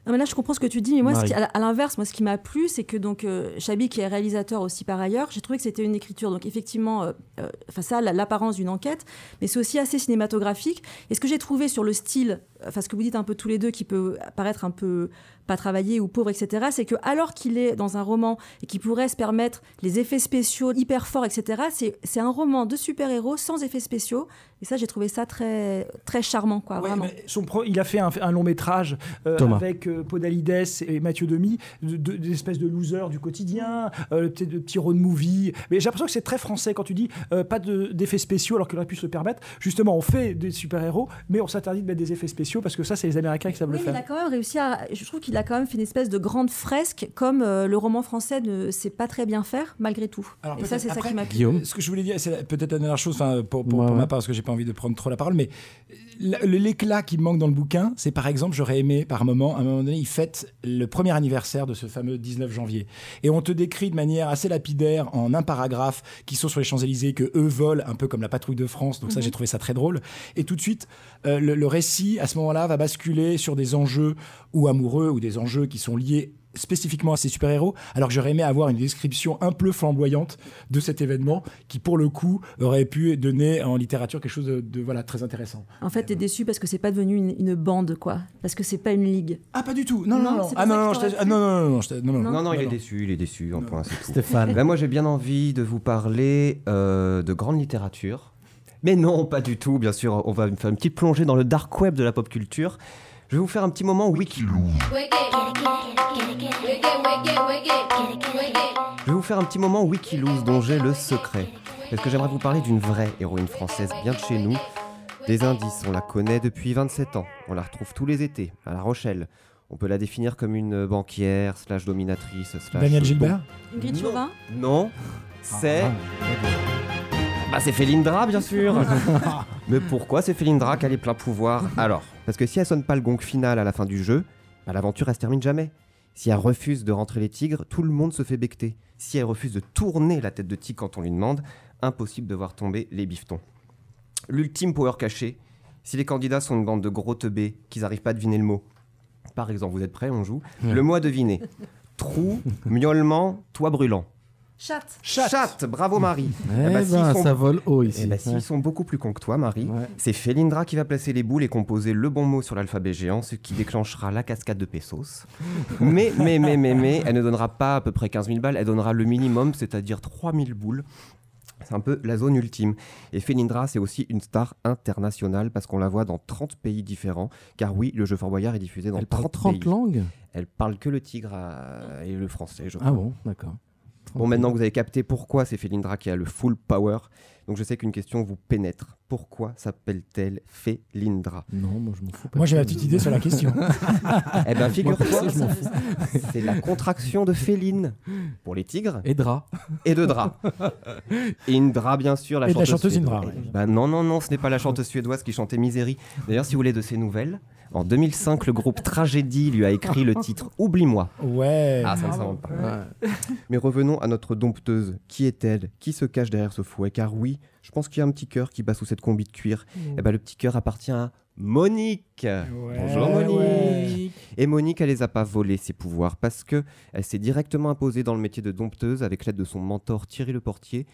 Non, mais là, je comprends ce que tu dis. Mais moi, ce qui- à l'inverse, moi, ce qui m'a plu, c'est que donc euh, Chabi, qui est réalisateur aussi par ailleurs, j'ai trouvé que c'était une écriture. Donc effectivement, euh, euh, enfin ça, a l'apparence d'une enquête, mais c'est aussi assez cinématographique. Et ce que j'ai trouvé sur le style enfin ce que vous dites un peu tous les deux, qui peut paraître un peu pas travaillé ou pauvre, etc., c'est que alors qu'il est dans un roman et qui pourrait se permettre les effets spéciaux hyper forts, etc., c'est- c'est un roman de super-héros sans effets spéciaux. Et ça, j'ai trouvé ça très, très charmant, quoi, vraiment. Son pro- il a fait un, un long métrage euh, avec euh, Podalides et Mathieu Demy, de- de- des espèces de losers du quotidien, euh, le petit, le petit road movie. Mais j'ai l'impression que c'est très français quand tu dis euh, pas de- d'effets spéciaux alors qu'il aurait pu se le permettre. Justement, on fait des super-héros, mais on s'interdit de mettre des effets spéciaux parce que ça, c'est les Américains qui savent Oui, le mais il faire. a quand même réussi à. Je trouve qu'il a quand même fait une espèce de grande fresque, comme euh, le roman français ne sait pas très bien faire, malgré tout. Alors, et ça, c'est ça qui m'a plu. Ce que je voulais dire, c'est peut-être la dernière chose, enfin, pour, pour, Ouais, pour ma part, parce que j'ai pas envie de prendre trop la parole, mais l'éclat qui me manque dans le bouquin, c'est par exemple, j'aurais aimé, par moment, à un moment donné, il fête le premier anniversaire de ce fameux 19 janvier. Et on te décrit de manière assez lapidaire, en un paragraphe, qui sont sur les Champs-Élysées, que eux volent, un peu comme la patrouille de France. Donc ça, Mhm. j'ai trouvé ça très drôle. Et tout de suite, euh, le, le récit, à ce moment-là, va basculer sur des enjeux ou amoureux, ou des enjeux qui sont liés spécifiquement à ces super-héros, alors que j'aurais aimé avoir une description un peu flamboyante de cet événement qui, pour le coup, aurait pu donner en littérature quelque chose de, de, voilà, très intéressant. En fait, t'es déçu parce que c'est pas devenu une, une bande, quoi. Parce que c'est pas une ligue. Ah, pas du tout. Non, non, non. c'est Ah, non, non, je ah, non, non, non, non, je non, non, Non, non, il non, est non. déçu, il est déçu, un point, c'est tout. Stéphane. Ben, moi, j'ai bien envie de vous parler euh, de grande littérature. Mais non, pas du tout, bien sûr. On va faire une petite plongée dans le dark web de la pop culture. Je vais vous faire un petit moment Wikilou. Je vais vous faire un petit moment Wikiloose dont j'ai le secret. Parce que j'aimerais vous parler d'une vraie héroïne française bien de chez nous. Des indices, on la connaît depuis 27 ans. On la retrouve tous les étés, à La Rochelle. On peut la définir comme une banquière, slash dominatrice, slash... Daniel Gilbert Ingrid Chauvin Non, c'est... Bah c'est Félindra bien sûr Mais pourquoi c'est Félindra qui a les pleins pouvoirs Alors, parce que si elle sonne pas le gong final à la fin du jeu, bah, l'aventure elle se termine jamais. Si elle refuse de rentrer les tigres, tout le monde se fait becter. Si elle refuse de tourner la tête de tigre quand on lui demande, impossible de voir tomber les bifetons. L'ultime power caché, si les candidats sont une bande de gros teubés, qu'ils n'arrivent pas à deviner le mot. Par exemple, vous êtes prêts, on joue Ouais. Le mot à deviner. Trou, miaulement, toit brûlant. Chatte. Chatte. bravo Marie. Eh ben, ça vole haut ici. Eh ben, s'ils Ouais. sont beaucoup plus cons que toi, Marie, c'est Félindra qui va placer les boules et composer le bon mot sur l'alphabet géant, ce qui déclenchera la cascade de pesos. mais, mais, mais, mais, mais, elle ne donnera pas à peu près 15 000 balles, elle donnera le minimum, c'est-à-dire 3 000 boules. C'est un peu la zone ultime. Et Félindra, c'est aussi une star internationale parce qu'on la voit dans 30 pays différents. Car oui, le jeu Fort Boyard est diffusé dans Elle parle 30, 30 pays. langues? Elle parle que le tigre euh, et le français, je crois. Ah bon, d'accord. Bon, maintenant que vous avez capté pourquoi c'est Félindra qui a le full power, donc je sais qu'une question vous pénètre. Pourquoi s'appelle-t-elle Félindra? Non, moi je m'en fous pas. Moi, j'ai ma petite idée sur la question. Eh ben, figure-toi, c'est la contraction de féline pour les tigres Et drap. et de drap. Indra, bien sûr, la Et la chanteuse Indra, ouais. Bah non, non, non, ce n'est pas la chanteuse suédoise qui chantait Misery. D'ailleurs, si vous voulez de ses nouvelles, en 2005, le groupe Tragédie lui a écrit le titre Oublie-moi. Ouais. Ah, ça ne s'invente pas. Mais revenons à notre dompteuse. Qui est-elle? Qui se cache derrière ce fouet? Car oui, je pense qu'il y a un petit cœur qui bat sous cette combi de cuir. Et ben, le petit cœur appartient à Monique. Bonjour Monique. ouais. Et Monique, elle les a pas volés ses pouvoirs parce que elle s'est directement imposée dans le métier de dompteuse avec l'aide de son mentor Thierry Le Portier.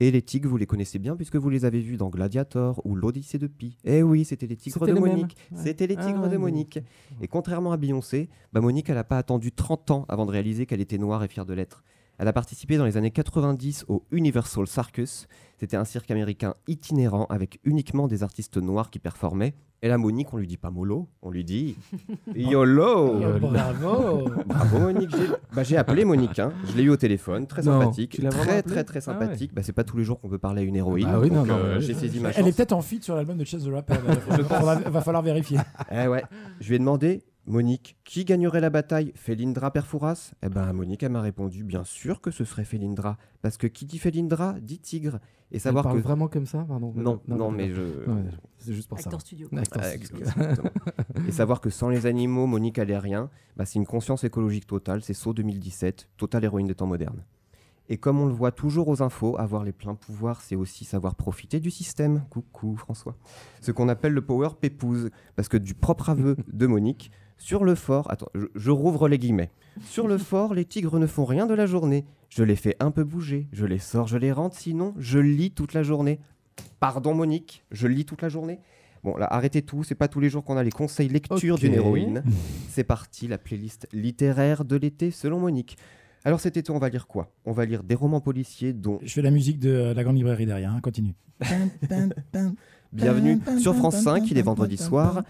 Et les tigres, vous les connaissez bien puisque vous les avez vus dans Gladiator ou l'Odyssée de Pi. Eh oui, c'était les tigres de les. Monique. Ouais. C'était les Ah tigres ouais, de Monique. Et contrairement à Beyoncé, bah Monique, elle n'a pas attendu 30 ans avant de réaliser qu'elle était noire et fière de l'être. Elle a participé dans les années 90 au Universal Circus. C'était un cirque américain itinérant avec uniquement des artistes noirs qui performaient. Et la Monique, on lui dit pas mollo, on lui dit YOLO bravo. Bravo Monique, j'ai bah, j'ai appelé Monique, hein. je l'ai eu au téléphone, très Non, sympathique, très très très Ah ouais. sympathique. Bah, c'est pas tous les jours qu'on peut parler à une héroïne, Ah oui, donc, non, non, euh, mais- j'ai saisi ma chance. Elle est peut-être en feat sur l'album de Chess the Rapper. Il va, va falloir vérifier. Eh ouais, je lui ai demandé, Monique, qui gagnerait la bataille Félindra Perfouras? Eh ben Monique, elle m'a répondu, bien sûr que ce serait Félindra, parce que qui dit Félindra dit tigre. Et Elle savoir parle que vraiment comme ça Pardon. Non, non, d'accord. mais je- c'est juste pour Acteur ça. studio. Acteur Ah, studio. exactement. Et savoir que sans les animaux, Monique allait rien, bah, c'est une conscience écologique totale, c'est Saut 2017, totale héroïne des temps modernes. Et comme on le voit toujours aux infos, avoir les pleins pouvoirs, c'est aussi savoir profiter du système. Coucou François. Ce qu'on appelle le power pépouze. Parce que du propre aveu de Monique, sur le fort, attends, je, je rouvre les guillemets. Sur le fort, les tigres ne font rien de la journée. Je les fais un peu bouger, je les sors, je les rentre, sinon je lis toute la journée. Pardon Monique, je lis toute la journée Bon, là, arrêtez tout, c'est pas tous les jours qu'on a les conseils lecture d'une héroïne. C'est parti, la playlist littéraire de l'été selon Monique. Alors cet été, on va lire quoi? On va lire des romans policiers dont... Je fais la musique de euh, la grande librairie derrière, hein, continue. Bienvenue sur France 5, il est vendredi soir.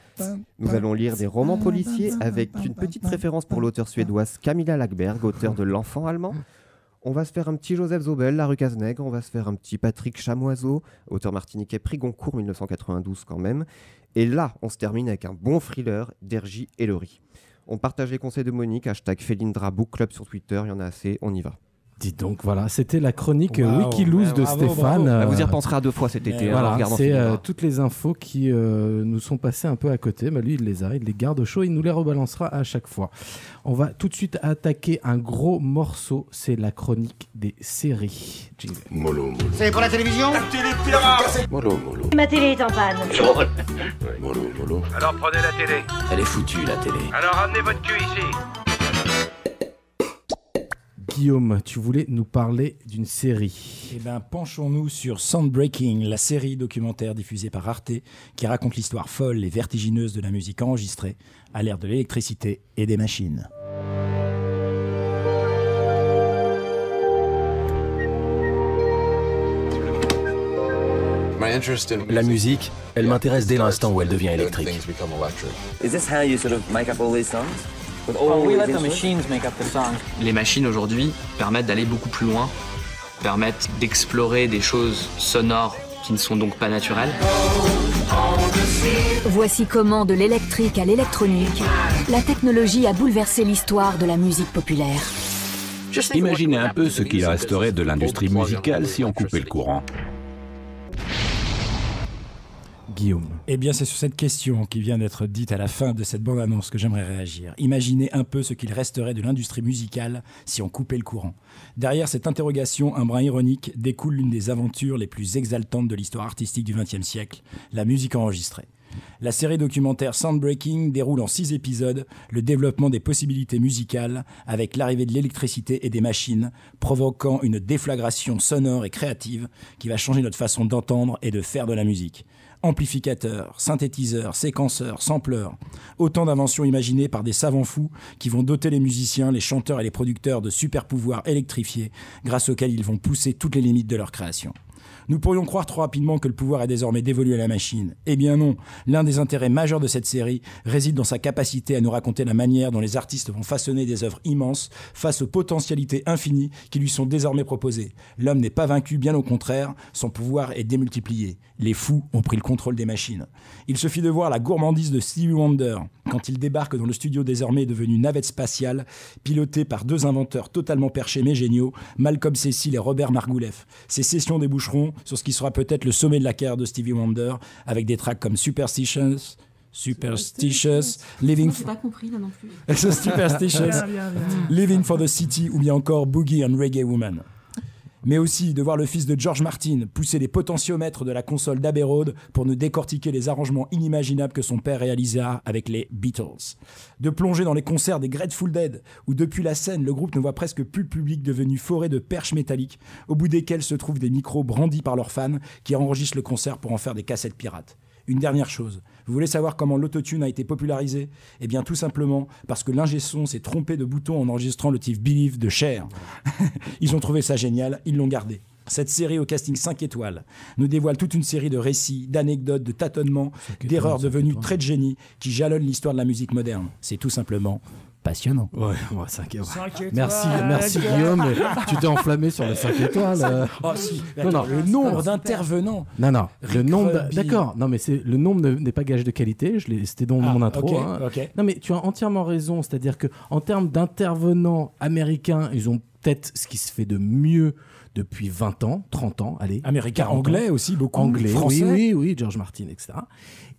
Nous allons lire des romans policiers avec une petite préférence pour l'auteur suédoise Camilla Lackberg, auteur de L'enfant allemand. On va se faire un petit Joseph Zobel, La rue Cazenègre, on va se faire un petit Patrick Chamoiseau, auteur martiniquais prix Goncourt 1992 quand même. Et là, on se termine avec un bon thriller d'Ergy et Laurie. On partage les conseils de Monique, hashtag Felindra Book Club sur Twitter, il y en a assez, on y va. Dis donc, voilà, c'était la chronique euh. Wikiloose de Bravo, Stéphane. bravo. vous y repenserez à deux fois cet été, hein, Voilà, c'est euh, toutes les infos qui euh, nous sont passées un peu à côté. Bah, lui, il les a, il les garde au chaud, il nous les rebalancera à chaque fois. On va tout de suite attaquer un gros morceau, c'est la chronique des séries. Jingle. Mollo, mollo. C'est pour la télévision Mollo, mollo. Ma télé est en panne. Mollo, mollo. Alors prenez la télé. Elle est foutue, la télé. Alors ramenez votre cul ici. Guillaume, tu voulais nous parler d'une série. Eh bien, penchons-nous sur Soundbreaking, la série documentaire diffusée par Arte qui raconte l'histoire folle et vertigineuse de la musique enregistrée à l'ère de l'électricité et des machines. La musique, elle m'intéresse dès l'instant où elle devient électrique. Oh. Les machines aujourd'hui permettent d'aller beaucoup plus loin, permettent d'explorer des choses sonores qui ne sont donc pas naturelles. Voici comment, de l'électrique à l'électronique, la technologie a bouleversé l'histoire de la musique populaire. Imaginez un peu ce qu'il resterait de l'industrie musicale si on coupait le courant. Guillaume. Eh bien, c'est sur cette question qui vient d'être dite à la fin de cette bande-annonce que j'aimerais réagir. Imaginez un peu ce qu'il resterait de l'industrie musicale si on coupait le courant. Derrière cette interrogation, un brin ironique, découle l'une des aventures les plus exaltantes de l'histoire artistique du XXe siècle, la musique enregistrée. La série documentaire Soundbreaking déroule en six épisodes le développement des possibilités musicales avec l'arrivée de l'électricité et des machines, provoquant une déflagration sonore et créative qui va changer notre façon d'entendre et de faire de la musique. Amplificateurs, synthétiseurs, séquenceurs, sampleurs, autant d'inventions imaginées par des savants fous qui vont doter les musiciens, les chanteurs et les producteurs de super pouvoirs électrifiés grâce auxquels ils vont pousser toutes les limites de leur création. Nous pourrions croire trop rapidement que le pouvoir est désormais dévolu à la machine. Eh bien non, l'un des intérêts majeurs de cette série réside dans sa capacité à nous raconter la manière dont les artistes vont façonner des œuvres immenses face aux potentialités infinies qui lui sont désormais proposées. L'homme n'est pas vaincu, bien au contraire, son pouvoir est démultiplié. Les fous ont pris le contrôle des machines. Il suffit de voir la gourmandise de Stevie Wonder quand il débarque dans le studio désormais devenu navette spatiale, piloté par deux inventeurs totalement perchés mais géniaux, Malcolm Cecil et Robert Margouleff. Ces sessions déboucheront sur ce qui sera peut-être le sommet de la carrière de Stevie Wonder, avec des tracks comme Superstitions, Superstitious, Living J'ai pas compris là non plus. Superstitious, bien. Living for the City ou bien encore Boogie and Reggae Woman. Mais aussi de voir le fils de George Martin pousser les potentiomètres de la console d'Abbey Road pour nous décortiquer les arrangements inimaginables que son père réalisa avec les Beatles. De plonger dans les concerts des Grateful Dead, où depuis la scène, le groupe ne voit presque plus le public devenu forêt de perches métalliques, au bout desquelles se trouvent des micros brandis par leurs fans qui enregistrent le concert pour en faire des cassettes pirates. Une dernière chose, vous voulez savoir comment l'autotune a été popularisé Eh bien tout simplement parce que l'ingé son s'est trompé de bouton en enregistrant le titre Believe de Cher. ils ont trouvé ça génial, ils l'ont gardé. Cette série au casting 5 étoiles nous dévoile toute une série de récits, d'anecdotes, de tâtonnements, d'erreurs devenues traits de génie qui jalonnent l'histoire de la musique moderne. C'est tout simplement passionnant. Ouais, ouais, cinq étoiles. Cinq étoiles, Merci, merci Guillaume. Tu t'es enflammé sur les 5 étoiles. euh. Oh si, attends, le nombre d'intervenants. Non, non, le nombre. D'accord, non, mais c'est le nombre ne- n'est pas gage de qualité. Je l'ai- C'était dans Ah, mon intro. hein. Non, mais tu as entièrement raison. C'est-à-dire que en termes d'intervenants américains, ils ont peut-être ce qui se fait de mieux depuis 20 ans, 30 ans, allez. Américains, 40 ans. anglais aussi, beaucoup, Anglais, français. oui, oui, oui, George Martin, etc.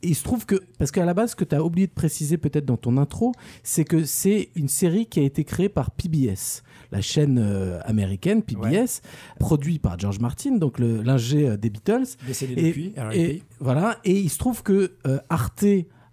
Et il se trouve que, parce qu'à la base, ce que tu as oublié de préciser peut-être dans ton intro, c'est que c'est une série qui a été créée par PBS, la chaîne euh, américaine PBS, produit par George Martin, donc l'ingé euh, des Beatles. Décédé Et- depuis, et, voilà, et il se trouve que euh, Arte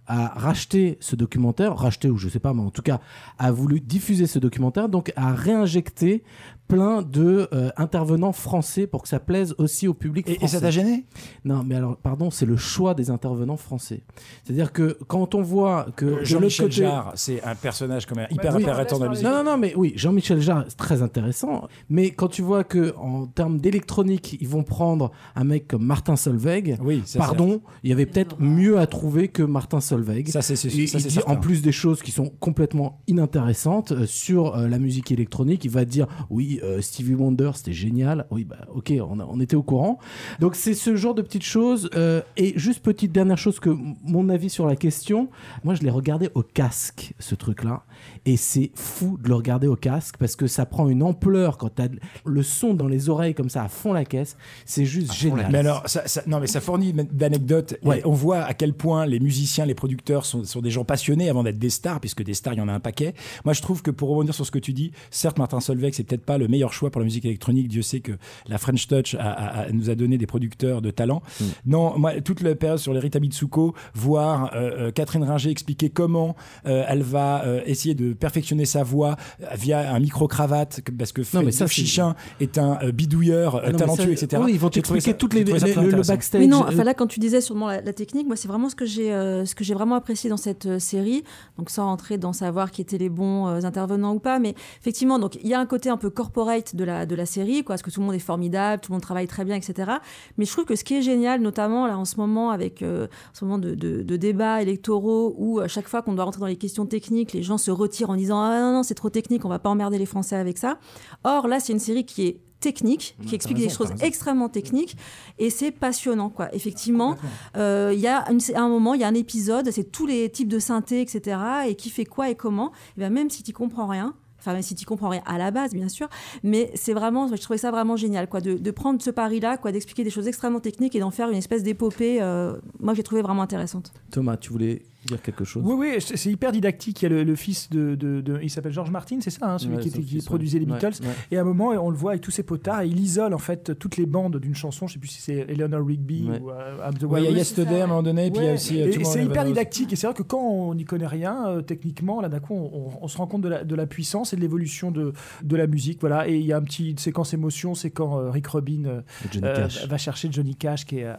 a racheté ce documentaire, racheté ou je sais pas, mais en tout cas a voulu diffuser ce documentaire, donc a réinjecté plein de euh, intervenants français pour que ça plaise aussi au public Et- et français. ça t'a gêné? Non, mais alors, pardon, c'est le choix des intervenants français. C'est-à-dire que quand on voit que l'autre Jean-Michel côté- Jarre, c'est un personnage quand même hyper oui. apparaissant dans la musique. Non, non, non, mais oui, Jean-Michel Jarre, c'est très intéressant. Mais quand tu vois que en termes d'électronique, ils vont prendre un mec comme Martin Solveig, ça, pardon, il y avait peut-être mieux à trouver que Martin Solveig. Ça, c'est- en plus des choses qui sont complètement inintéressantes euh, sur euh, la musique électronique, il va dire oui, euh, Stevie Wonder, c'était génial. Oui, bah ok, on, a- on était au courant. Donc c'est ce genre de petites choses. euh, et juste petite dernière chose que mon avis sur la question, moi je l'ai regardé au casque, ce truc-là. Et c'est fou de le regarder au casque parce que ça prend une ampleur quand tu as le son dans les oreilles comme ça à fond la caisse. C'est juste génial. Mais alors, ça, ça- non, mais ça fournit d'anecdotes. Ouais. On voit à quel point les musiciens, les producteurs sont, sont des gens passionnés avant d'être des stars, puisque des stars, il y en a un paquet. Moi, je trouve que pour rebondir sur ce que tu dis, certes, Martin Solveig, c'est peut-être pas le meilleur choix pour la musique électronique. Dieu sait que la French Touch a- a- a- nous a donné des producteurs de talent. Mm. Non, moi, toute la période sur les Rita Mitsuko, voir euh, euh, Catherine Ringer expliquer comment euh, elle va euh, essayer de perfectionner sa voix via un micro-cravate, parce que Non, mais ça, Chichin est un euh, bidouilleur Ah non, talentueux, ça- etc. oui, ils vont t'expliquer toutes les- les- le- le backstage. Mais non, enfin là, quand tu disais sûrement la, la technique, moi, c'est vraiment ce que j'ai, euh, ce que j'ai vraiment apprécié dans cette euh, série. Donc, sans rentrer dans savoir qui étaient les bons euh, intervenants ou pas, mais effectivement, donc il y a un côté un peu corporate de la de la série, quoi, parce que tout le monde est formidable, tout le monde travaille très bien, etc. Mais je trouve que ce qui est génial, notamment là en ce moment avec euh, en ce moment de, de- de débats électoraux où à chaque fois qu'on doit rentrer dans les questions techniques, les gens se retirent en disant ah non non c'est trop technique, on va pas emmerder les Français avec ça. Or là, c'est une série qui est technique, qui explique raison, des choses extrêmement techniques et c'est passionnant quoi. Effectivement, euh, il y a une- un moment, il y a un épisode, c'est tous les types de synthé, etc. et qui fait quoi et comment? Et ben, même si tu comprends rien. Même si tu comprends rien à la base, bien sûr, mais c'est vraiment, je trouvais ça vraiment génial, quoi, de, de prendre ce pari-là, quoi, d'expliquer des choses extrêmement techniques et d'en faire une espèce d'épopée. euh, moi, j'ai trouvé vraiment intéressante. Thomas, tu voulais dire quelque chose Oui, oui, c'est hyper didactique. Il y a le, le fils de, de- de- Il s'appelle George Martin, c'est ça, hein, celui Ouais, qui, était- qui fils, produisait ouais. les Beatles. Ouais, ouais. Et à un moment, on le voit avec tous ses potards et il isole en fait toutes les bandes d'une chanson. Je sais plus si c'est Eleanor Rigby Ouais. ou I'm the Ouais, il y a. Yesterday à un moment donné, puis il y a aussi, euh, et- et Tomorrow c'est hyper didactique. Et c'est vrai que quand on n'y connaît rien euh, techniquement, là d'un coup, on, on- on se rend compte de la, de la puissance et de l'évolution de, de la musique. Voilà. Et il y a un petit une séquence émotion, c'est quand euh, Rick Rubin euh, euh, va chercher Johnny Cash, qui est euh,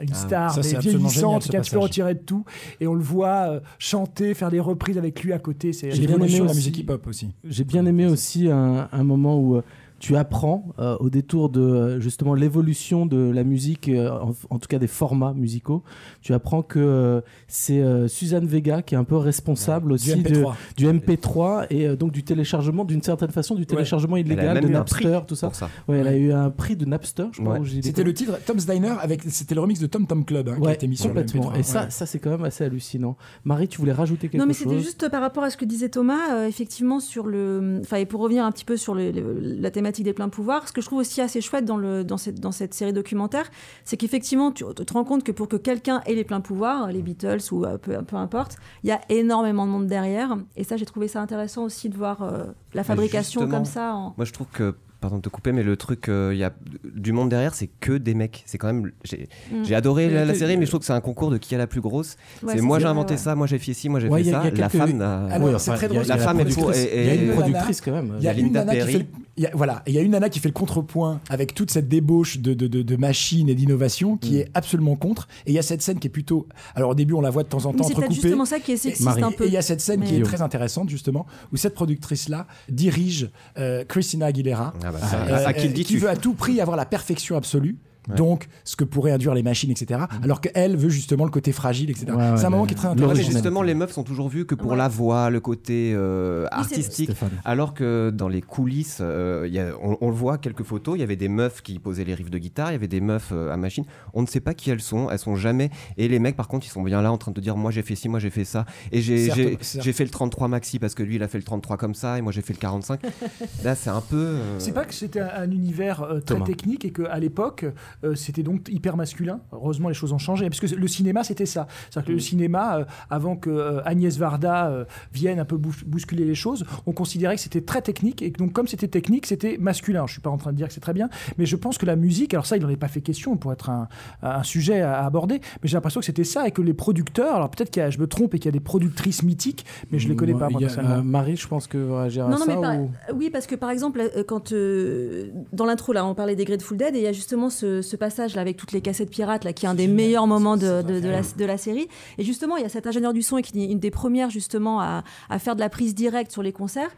une Ah, star, mais vieillissante, qui est un petit peu retirée de tout. Et on le voit euh, chanter, faire des reprises avec lui à côté. C'est J'ai bien aimé de la aussi- musique hip-hop aussi. J'ai bien aimé aussi un, un moment où euh, tu apprends euh, au détour de justement l'évolution de la musique, euh, en, en tout cas des formats musicaux. Tu apprends que euh, c'est euh, Suzanne Vega qui est un peu responsable aussi de- MP3. du MP3 et euh, donc du téléchargement, d'une certaine façon, du téléchargement illégal de Napster, tout ça. ça. Ouais, elle a eu un prix de Napster, je crois. C'était le titre Tom's Diner avec c'était le remix de Tom Tom Club hein, qui a été mis sur le complètement. MP3. Et ça, Ouais. ça c'est quand même assez hallucinant. Marie, tu voulais rajouter quelque non, mais chose? c'était juste par rapport à ce que disait Thomas, euh, effectivement, sur le. Enfin, et pour revenir un petit peu sur le- le- la thématique des pleins pouvoirs, ce que je trouve aussi assez chouette dans, le, dans, cette, dans cette série documentaire, c'est qu'effectivement, tu te rends compte que pour que quelqu'un ait les pleins pouvoirs, les Beatles ou euh, peu, peu importe, il y a énormément de monde derrière. Et ça, j'ai trouvé ça intéressant aussi de voir euh, la fabrication comme ça. En... Moi, je trouve que, pardon de te couper, mais le truc, il y a du monde derrière, c'est que des mecs. C'est quand même. J'ai Mm. adoré la, série, mais je trouve que c'est un concours de qui a la plus grosse. Ouais, c'est c'est moi, j'ai inventé ouais. ça, moi j'ai fait ci, moi j'ai Ouais, fait y a- ça. y a La femme n'a. Alors, Oui, c'est très a- drôle. la a femme est il y a une productrice quand même. Il y a Il y a une Linda nana qui Perry. Y a- voilà, il y a une nana qui fait le contrepoint avec toute cette débauche de, de, de, de machines et d'innovation qui Mm. est absolument contre. Et il y a cette scène qui est plutôt. Alors au début, on la voit de temps en temps c'est peut-être entrecoupée. justement ça qui est sexiste Marie. un Et peu. il y a cette scène qui est très intéressante justement où cette productrice là dirige euh, Christina Aguilera Ah bah, ça, euh, à qui euh, qui veut à tout prix avoir la perfection absolue donc ce que pourraient induire les machines etc alors qu'elle veut justement le côté fragile etc Ouais, ouais, c'est un moment qui est très intéressant mais justement, les meufs sont toujours vues que pour Ouais. la voix, le côté euh, artistique. Alors que dans les coulisses, euh, il y a- on, on le voit, quelques photos, il y avait des meufs qui posaient les riffs de guitare, il y avait des meufs euh, à machine. On ne sait pas qui elles sont, elles sont jamais. Et les mecs, par contre, ils sont bien là en train de te dire Moi j'ai fait ci, moi j'ai fait ça. Et j'ai fait le 33 maxi parce que lui il a fait le 33 comme ça, et moi j'ai fait le 45. là, c'est un peu. euh, C'est pas que c'était un, un univers euh, très Thomas. technique et qu'à l'époque, euh, c'était donc hyper masculin. Heureusement, les choses ont changé. Parce que le cinéma, c'était ça. C'est-à-dire que le cinéma, euh, avant que euh, Agnès Varda euh, vienne un peu bous- bousculer les choses, on considérait que c'était très technique. Et que donc, comme c'était technique, c'était masculin. Je suis pas en train de dire que c'est très bien, mais je pense que la musique, alors ça, il n'en est pas fait question pour être un, un sujet à aborder, mais j'ai l'impression que c'était ça et que les producteurs, alors peut-être que je me trompe et qu'il y a des productrices mythiques, mais je les connais pas, moi, Il y a, personnellement. euh, Marie, je pense que va réagir à Non, non, ça. mais par- ou- oui, parce que par exemple, quand euh, dans l'intro là, on parlait des Grateful Dead et il y a justement ce, ce passage là avec toutes les cassettes pirates là, qui est un des meilleurs moments de, de- de la, de la série. Et justement, il y a cet ingénieur du son et qui est une des premières justement à, à faire de la prise directe sur les concerts.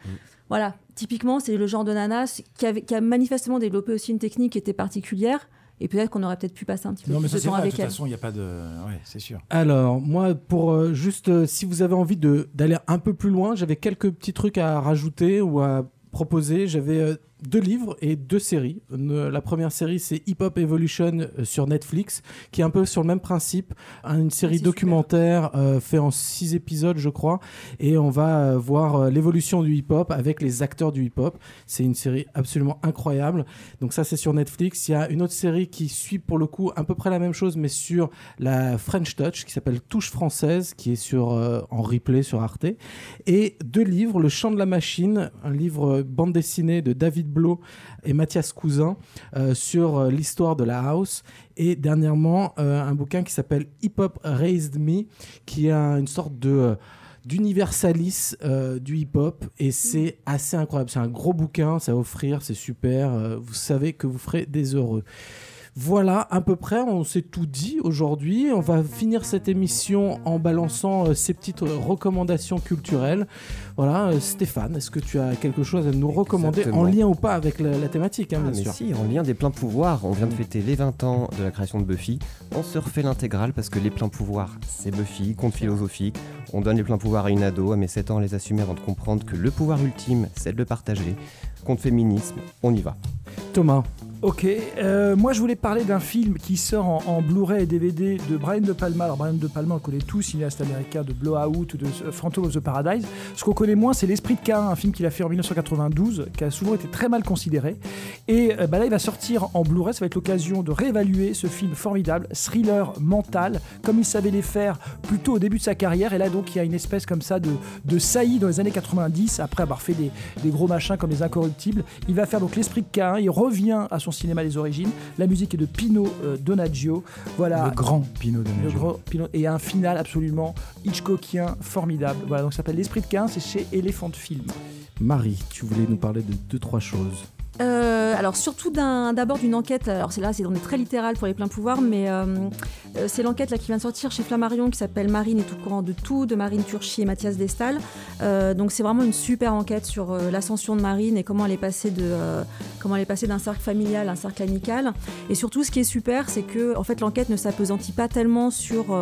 Voilà, typiquement, c'est le genre de nanas qui, avait- qui a manifestement développé aussi une technique qui était particulière. Et peut-être qu'on aurait peut-être pu passer un petit peu Non, mais de c'est temps vrai, de avec toute elle. façon, il n'y a pas de. Ouais, c'est sûr. Alors, moi, pour euh, juste, euh, si vous avez envie de- d'aller un peu plus loin, j'avais quelques petits trucs à rajouter ou à proposer. J'avais euh, deux livres et deux séries. La première série, c'est Hip Hop Evolution euh, sur Netflix, qui est un peu sur le même principe. Un- Une série documentaire euh, fait en six épisodes, je crois. Et on va euh, voir euh, l'évolution du hip-hop avec les acteurs du hip-hop. C'est une série absolument incroyable. Donc ça, c'est sur Netflix. Il y a une autre série qui suit pour le coup à peu près la même chose, mais sur la French Touch, qui s'appelle Touche française, qui est sur, euh, en replay sur Arte. Et deux livres, Le Chant de la Machine, un livre bande dessinée de David Et Mathias Cousin euh, sur euh, l'histoire de la house. Et dernièrement, euh, un bouquin qui s'appelle Hip Hop Raised Me, qui est un- une sorte de... d'universalis du hip-hop et c'est assez incroyable. C'est un gros bouquin, ça à offrir, c'est super. vous savez que vous ferez des heureux. Voilà, à peu près, on s'est tout dit aujourd'hui. On va finir cette émission en balançant euh, ces petites euh, recommandations culturelles. Voilà, euh, Stéphane, est-ce que tu as quelque chose à nous recommander Exactement. en lien ou pas avec la, la thématique, hein, Ah, bien mais sûr si, en lien des pleins pouvoirs, on vient de fêter les 20 ans de la création de Buffy. On se refait l'intégrale parce que les pleins pouvoirs, c'est Buffy, conte philosophique. On donne les pleins pouvoirs à une ado, à mes 7 ans, les assumer avant de comprendre que le pouvoir ultime, c'est de le partager. Conte féminisme, on y va. Thomas. Ok, euh, moi je voulais parler d'un film qui sort en, Blu-ray et DVD de Brian De Palma. Alors Brian De Palma, on le connaît tous, cinéaste américain de Blowout ou de euh, Phantom of the Paradise. Ce qu'on connaît moins, c'est L'Esprit de Cain, un film qu'il a fait en 1992, qui a souvent été très mal considéré. Et euh, bah là, il va sortir en Blu-ray, ça va être l'occasion de réévaluer ce film formidable, thriller mental, comme il savait les faire plutôt au début de sa carrière. Et là, donc, il y a une espèce comme ça de, saillie dans les années 90, après avoir fait des gros machins comme Les Incorruptibles. Il va faire donc L'Esprit de Cain, il revient à son cinéma des origines. La musique est de Pino euh, Donaggio. Voilà. Le grand Pino Donaggio. Le grand Pino- Et un final absolument Hitchcockien formidable. Voilà, donc ça s'appelle L'Esprit de Cain, c'est chez Elephant Film. Marie, tu voulais nous parler de deux, trois choses. Euh, alors surtout d'abord d'une enquête, alors c'est là c'est on est très littéral pour les pleins pouvoirs, mais euh, euh, c'est l'enquête qui vient de sortir chez Flammarion qui s'appelle Marine est tout courant de tout, de Marine Turchi et Mathias Destal. Donc c'est vraiment une super enquête sur l'ascension de Marine et comment elle est passée de comment d'un cercle familial à un cercle amical. Et surtout ce qui est super, c'est que en fait l'enquête ne s'apesantit pas tellement sur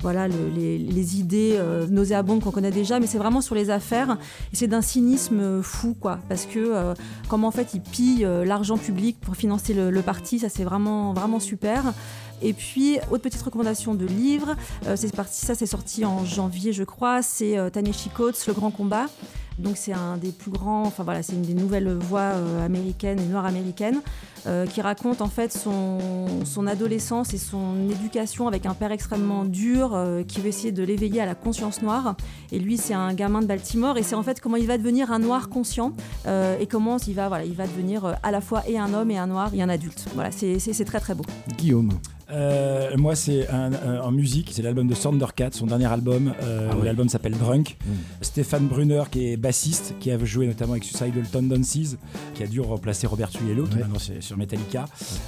voilà le- les, idées nauséabondes qu'on connaît déjà, mais c'est vraiment sur les affaires et c'est d'un cynisme fou quoi, parce que comment en fait ils euh, l'argent public pour financer le, parti, ça c'est vraiment super. Et puis, autre petite recommandation de livre, euh, c'est ça c'est sorti en janvier je crois, c'est euh, Coates, Le Grand Combat. Donc c'est un des plus grands, enfin voilà, c'est une des nouvelles voix euh, américaines et noires américaines euh, qui raconte en fait son, son adolescence et son éducation avec un père extrêmement dur euh, qui veut essayer de l'éveiller à la conscience noire. Et lui, c'est un gamin de Baltimore et c'est en fait comment il va devenir un noir conscient euh, et comment il va, voilà, il va devenir à la fois et un homme et un noir et un adulte. Voilà, c'est très très beau. Guillaume. Euh, moi, c'est en musique, c'est l'album de Thundercat, son dernier album. euh, Ah ouais. L'album s'appelle Drunk. Stéphane Brunner, qui est bassiste, qui a joué notamment avec Suicidal Tendencies, qui a dû remplacer Robert Trujillo, qui Ouais. maintenant sur Metallica.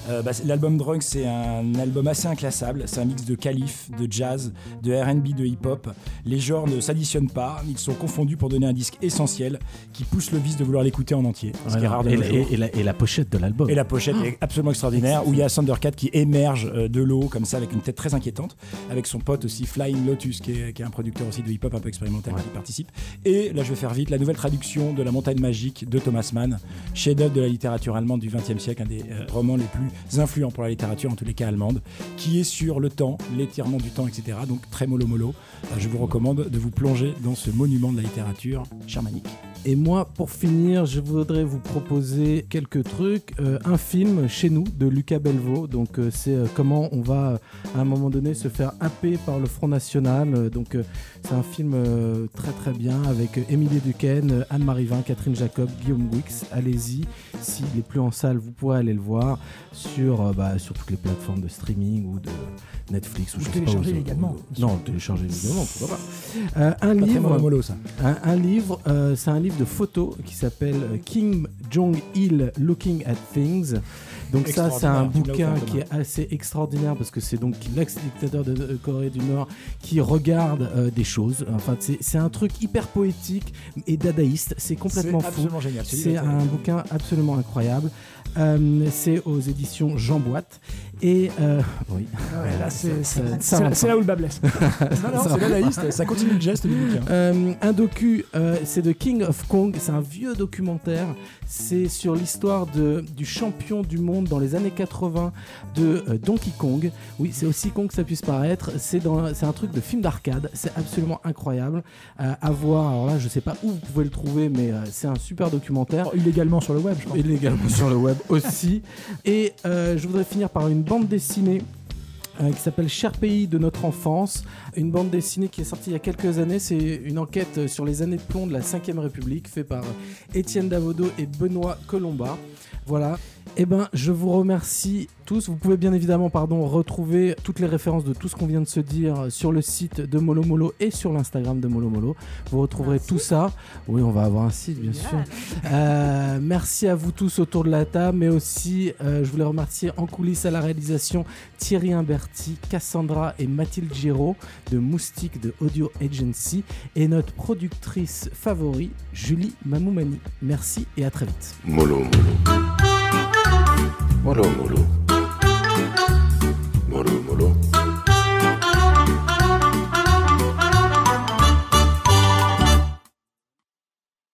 Euh, bah, l'album Drunk, c'est un album assez inclassable. C'est un mix de calif, de jazz, de RB, de hip-hop. Les genres ne s'additionnent pas, ils sont confondus pour donner un disque essentiel qui pousse le vice de vouloir l'écouter en entier. Ce qui est rare de et, la- jours. et- et la, et la pochette de l'album. Et la pochette est absolument extraordinaire, où il y a Thundercat qui émerge euh, de l'eau, comme ça, avec une tête très inquiétante, avec son pote aussi Flying Lotus, qui est, qui est un producteur aussi de hip-hop un peu expérimental qui participe. Et là, je vais faire la nouvelle traduction de La montagne magique de Thomas Mann, chef-d'œuvre de la littérature allemande du XXe siècle, un des euh, romans les plus influents pour la littérature, en tous les cas allemande, qui est sur le temps, l'étirement du temps, etc. Donc très mollo mollo. Euh, je vous recommande de vous plonger dans ce monument de la littérature germanique. Et moi, pour finir, je voudrais vous proposer quelques trucs. Euh, un film chez nous de Lucas Belvaux. Donc, c'est comment on va à un moment donné se faire happer par le Front National. Donc, c'est un film euh, très très bien avec euh, Émilie Duquesne, euh, Anne-Marie Vin, Catherine Jacob, Guillaume Wix. Allez-y. S'il n'est plus en salle, vous pourrez aller le voir sur, euh, bah, sur toutes les plateformes de streaming ou de Netflix. Ou, Ou je sais pas télécharger légalement. Non, télécharger légalement, pourquoi pas. Euh, un Pas livre. mollo, ça. Un, un livre, euh, c'est un livre de photos qui s'appelle euh, Kim Jong-il Looking at Things. Donc ça, c'est un bouquin qui est assez extraordinaire parce que c'est donc l'ex-dictateur de Corée du Nord qui regarde euh, des choses. Enfin, c'est un truc hyper poétique et dadaïste. C'est complètement fou. C'est un bouquin absolument incroyable. Euh, c'est aux éditions Jean Boîte. Et euh, oui, Ouais, là, c'est- c'est- c'est- c'est là où le bas blesse. Non, non, c'est dadaïste, ça continue le geste du bouquin. Euh, un docu, c'est de King of Kong, c'est un vieux documentaire. C'est sur l'histoire de- du champion du monde dans les années 80 de Donkey Kong. Oui, c'est aussi con que ça puisse paraître. C'est dans- c'est un truc de film d'arcade. C'est absolument incroyable à voir. Alors là, je sais pas où vous pouvez le trouver, mais c'est un super documentaire. illégalement sur le web, je pense. Illégalement sur le web aussi. Et euh, je voudrais finir par une bande dessinée euh, qui s'appelle Cher pays de notre enfance, une bande dessinée qui est sortie il y a quelques années. C'est une enquête sur les années de plomb de la 5ème République, fait par Étienne Davodo et Benoît Colomba. Voilà. Eh ben, je vous remercie tous. Vous pouvez bien évidemment, pardon, retrouver toutes les références de tout ce qu'on vient de se dire sur le site de Molo Molo et sur l'Instagram de Molo Molo. Vous retrouverez tout ça. Oui, on va avoir un site, bien sûr. Euh, merci à vous tous autour de la table, mais aussi, euh, je voulais remercier en coulisses à la réalisation Thierry Imberti, Cassandra et Mathilde Giraud de Moustique de Audio Agency et notre productrice favori, Julie Mamoumani. Merci et à très vite. Molo, molo. Molo, molo.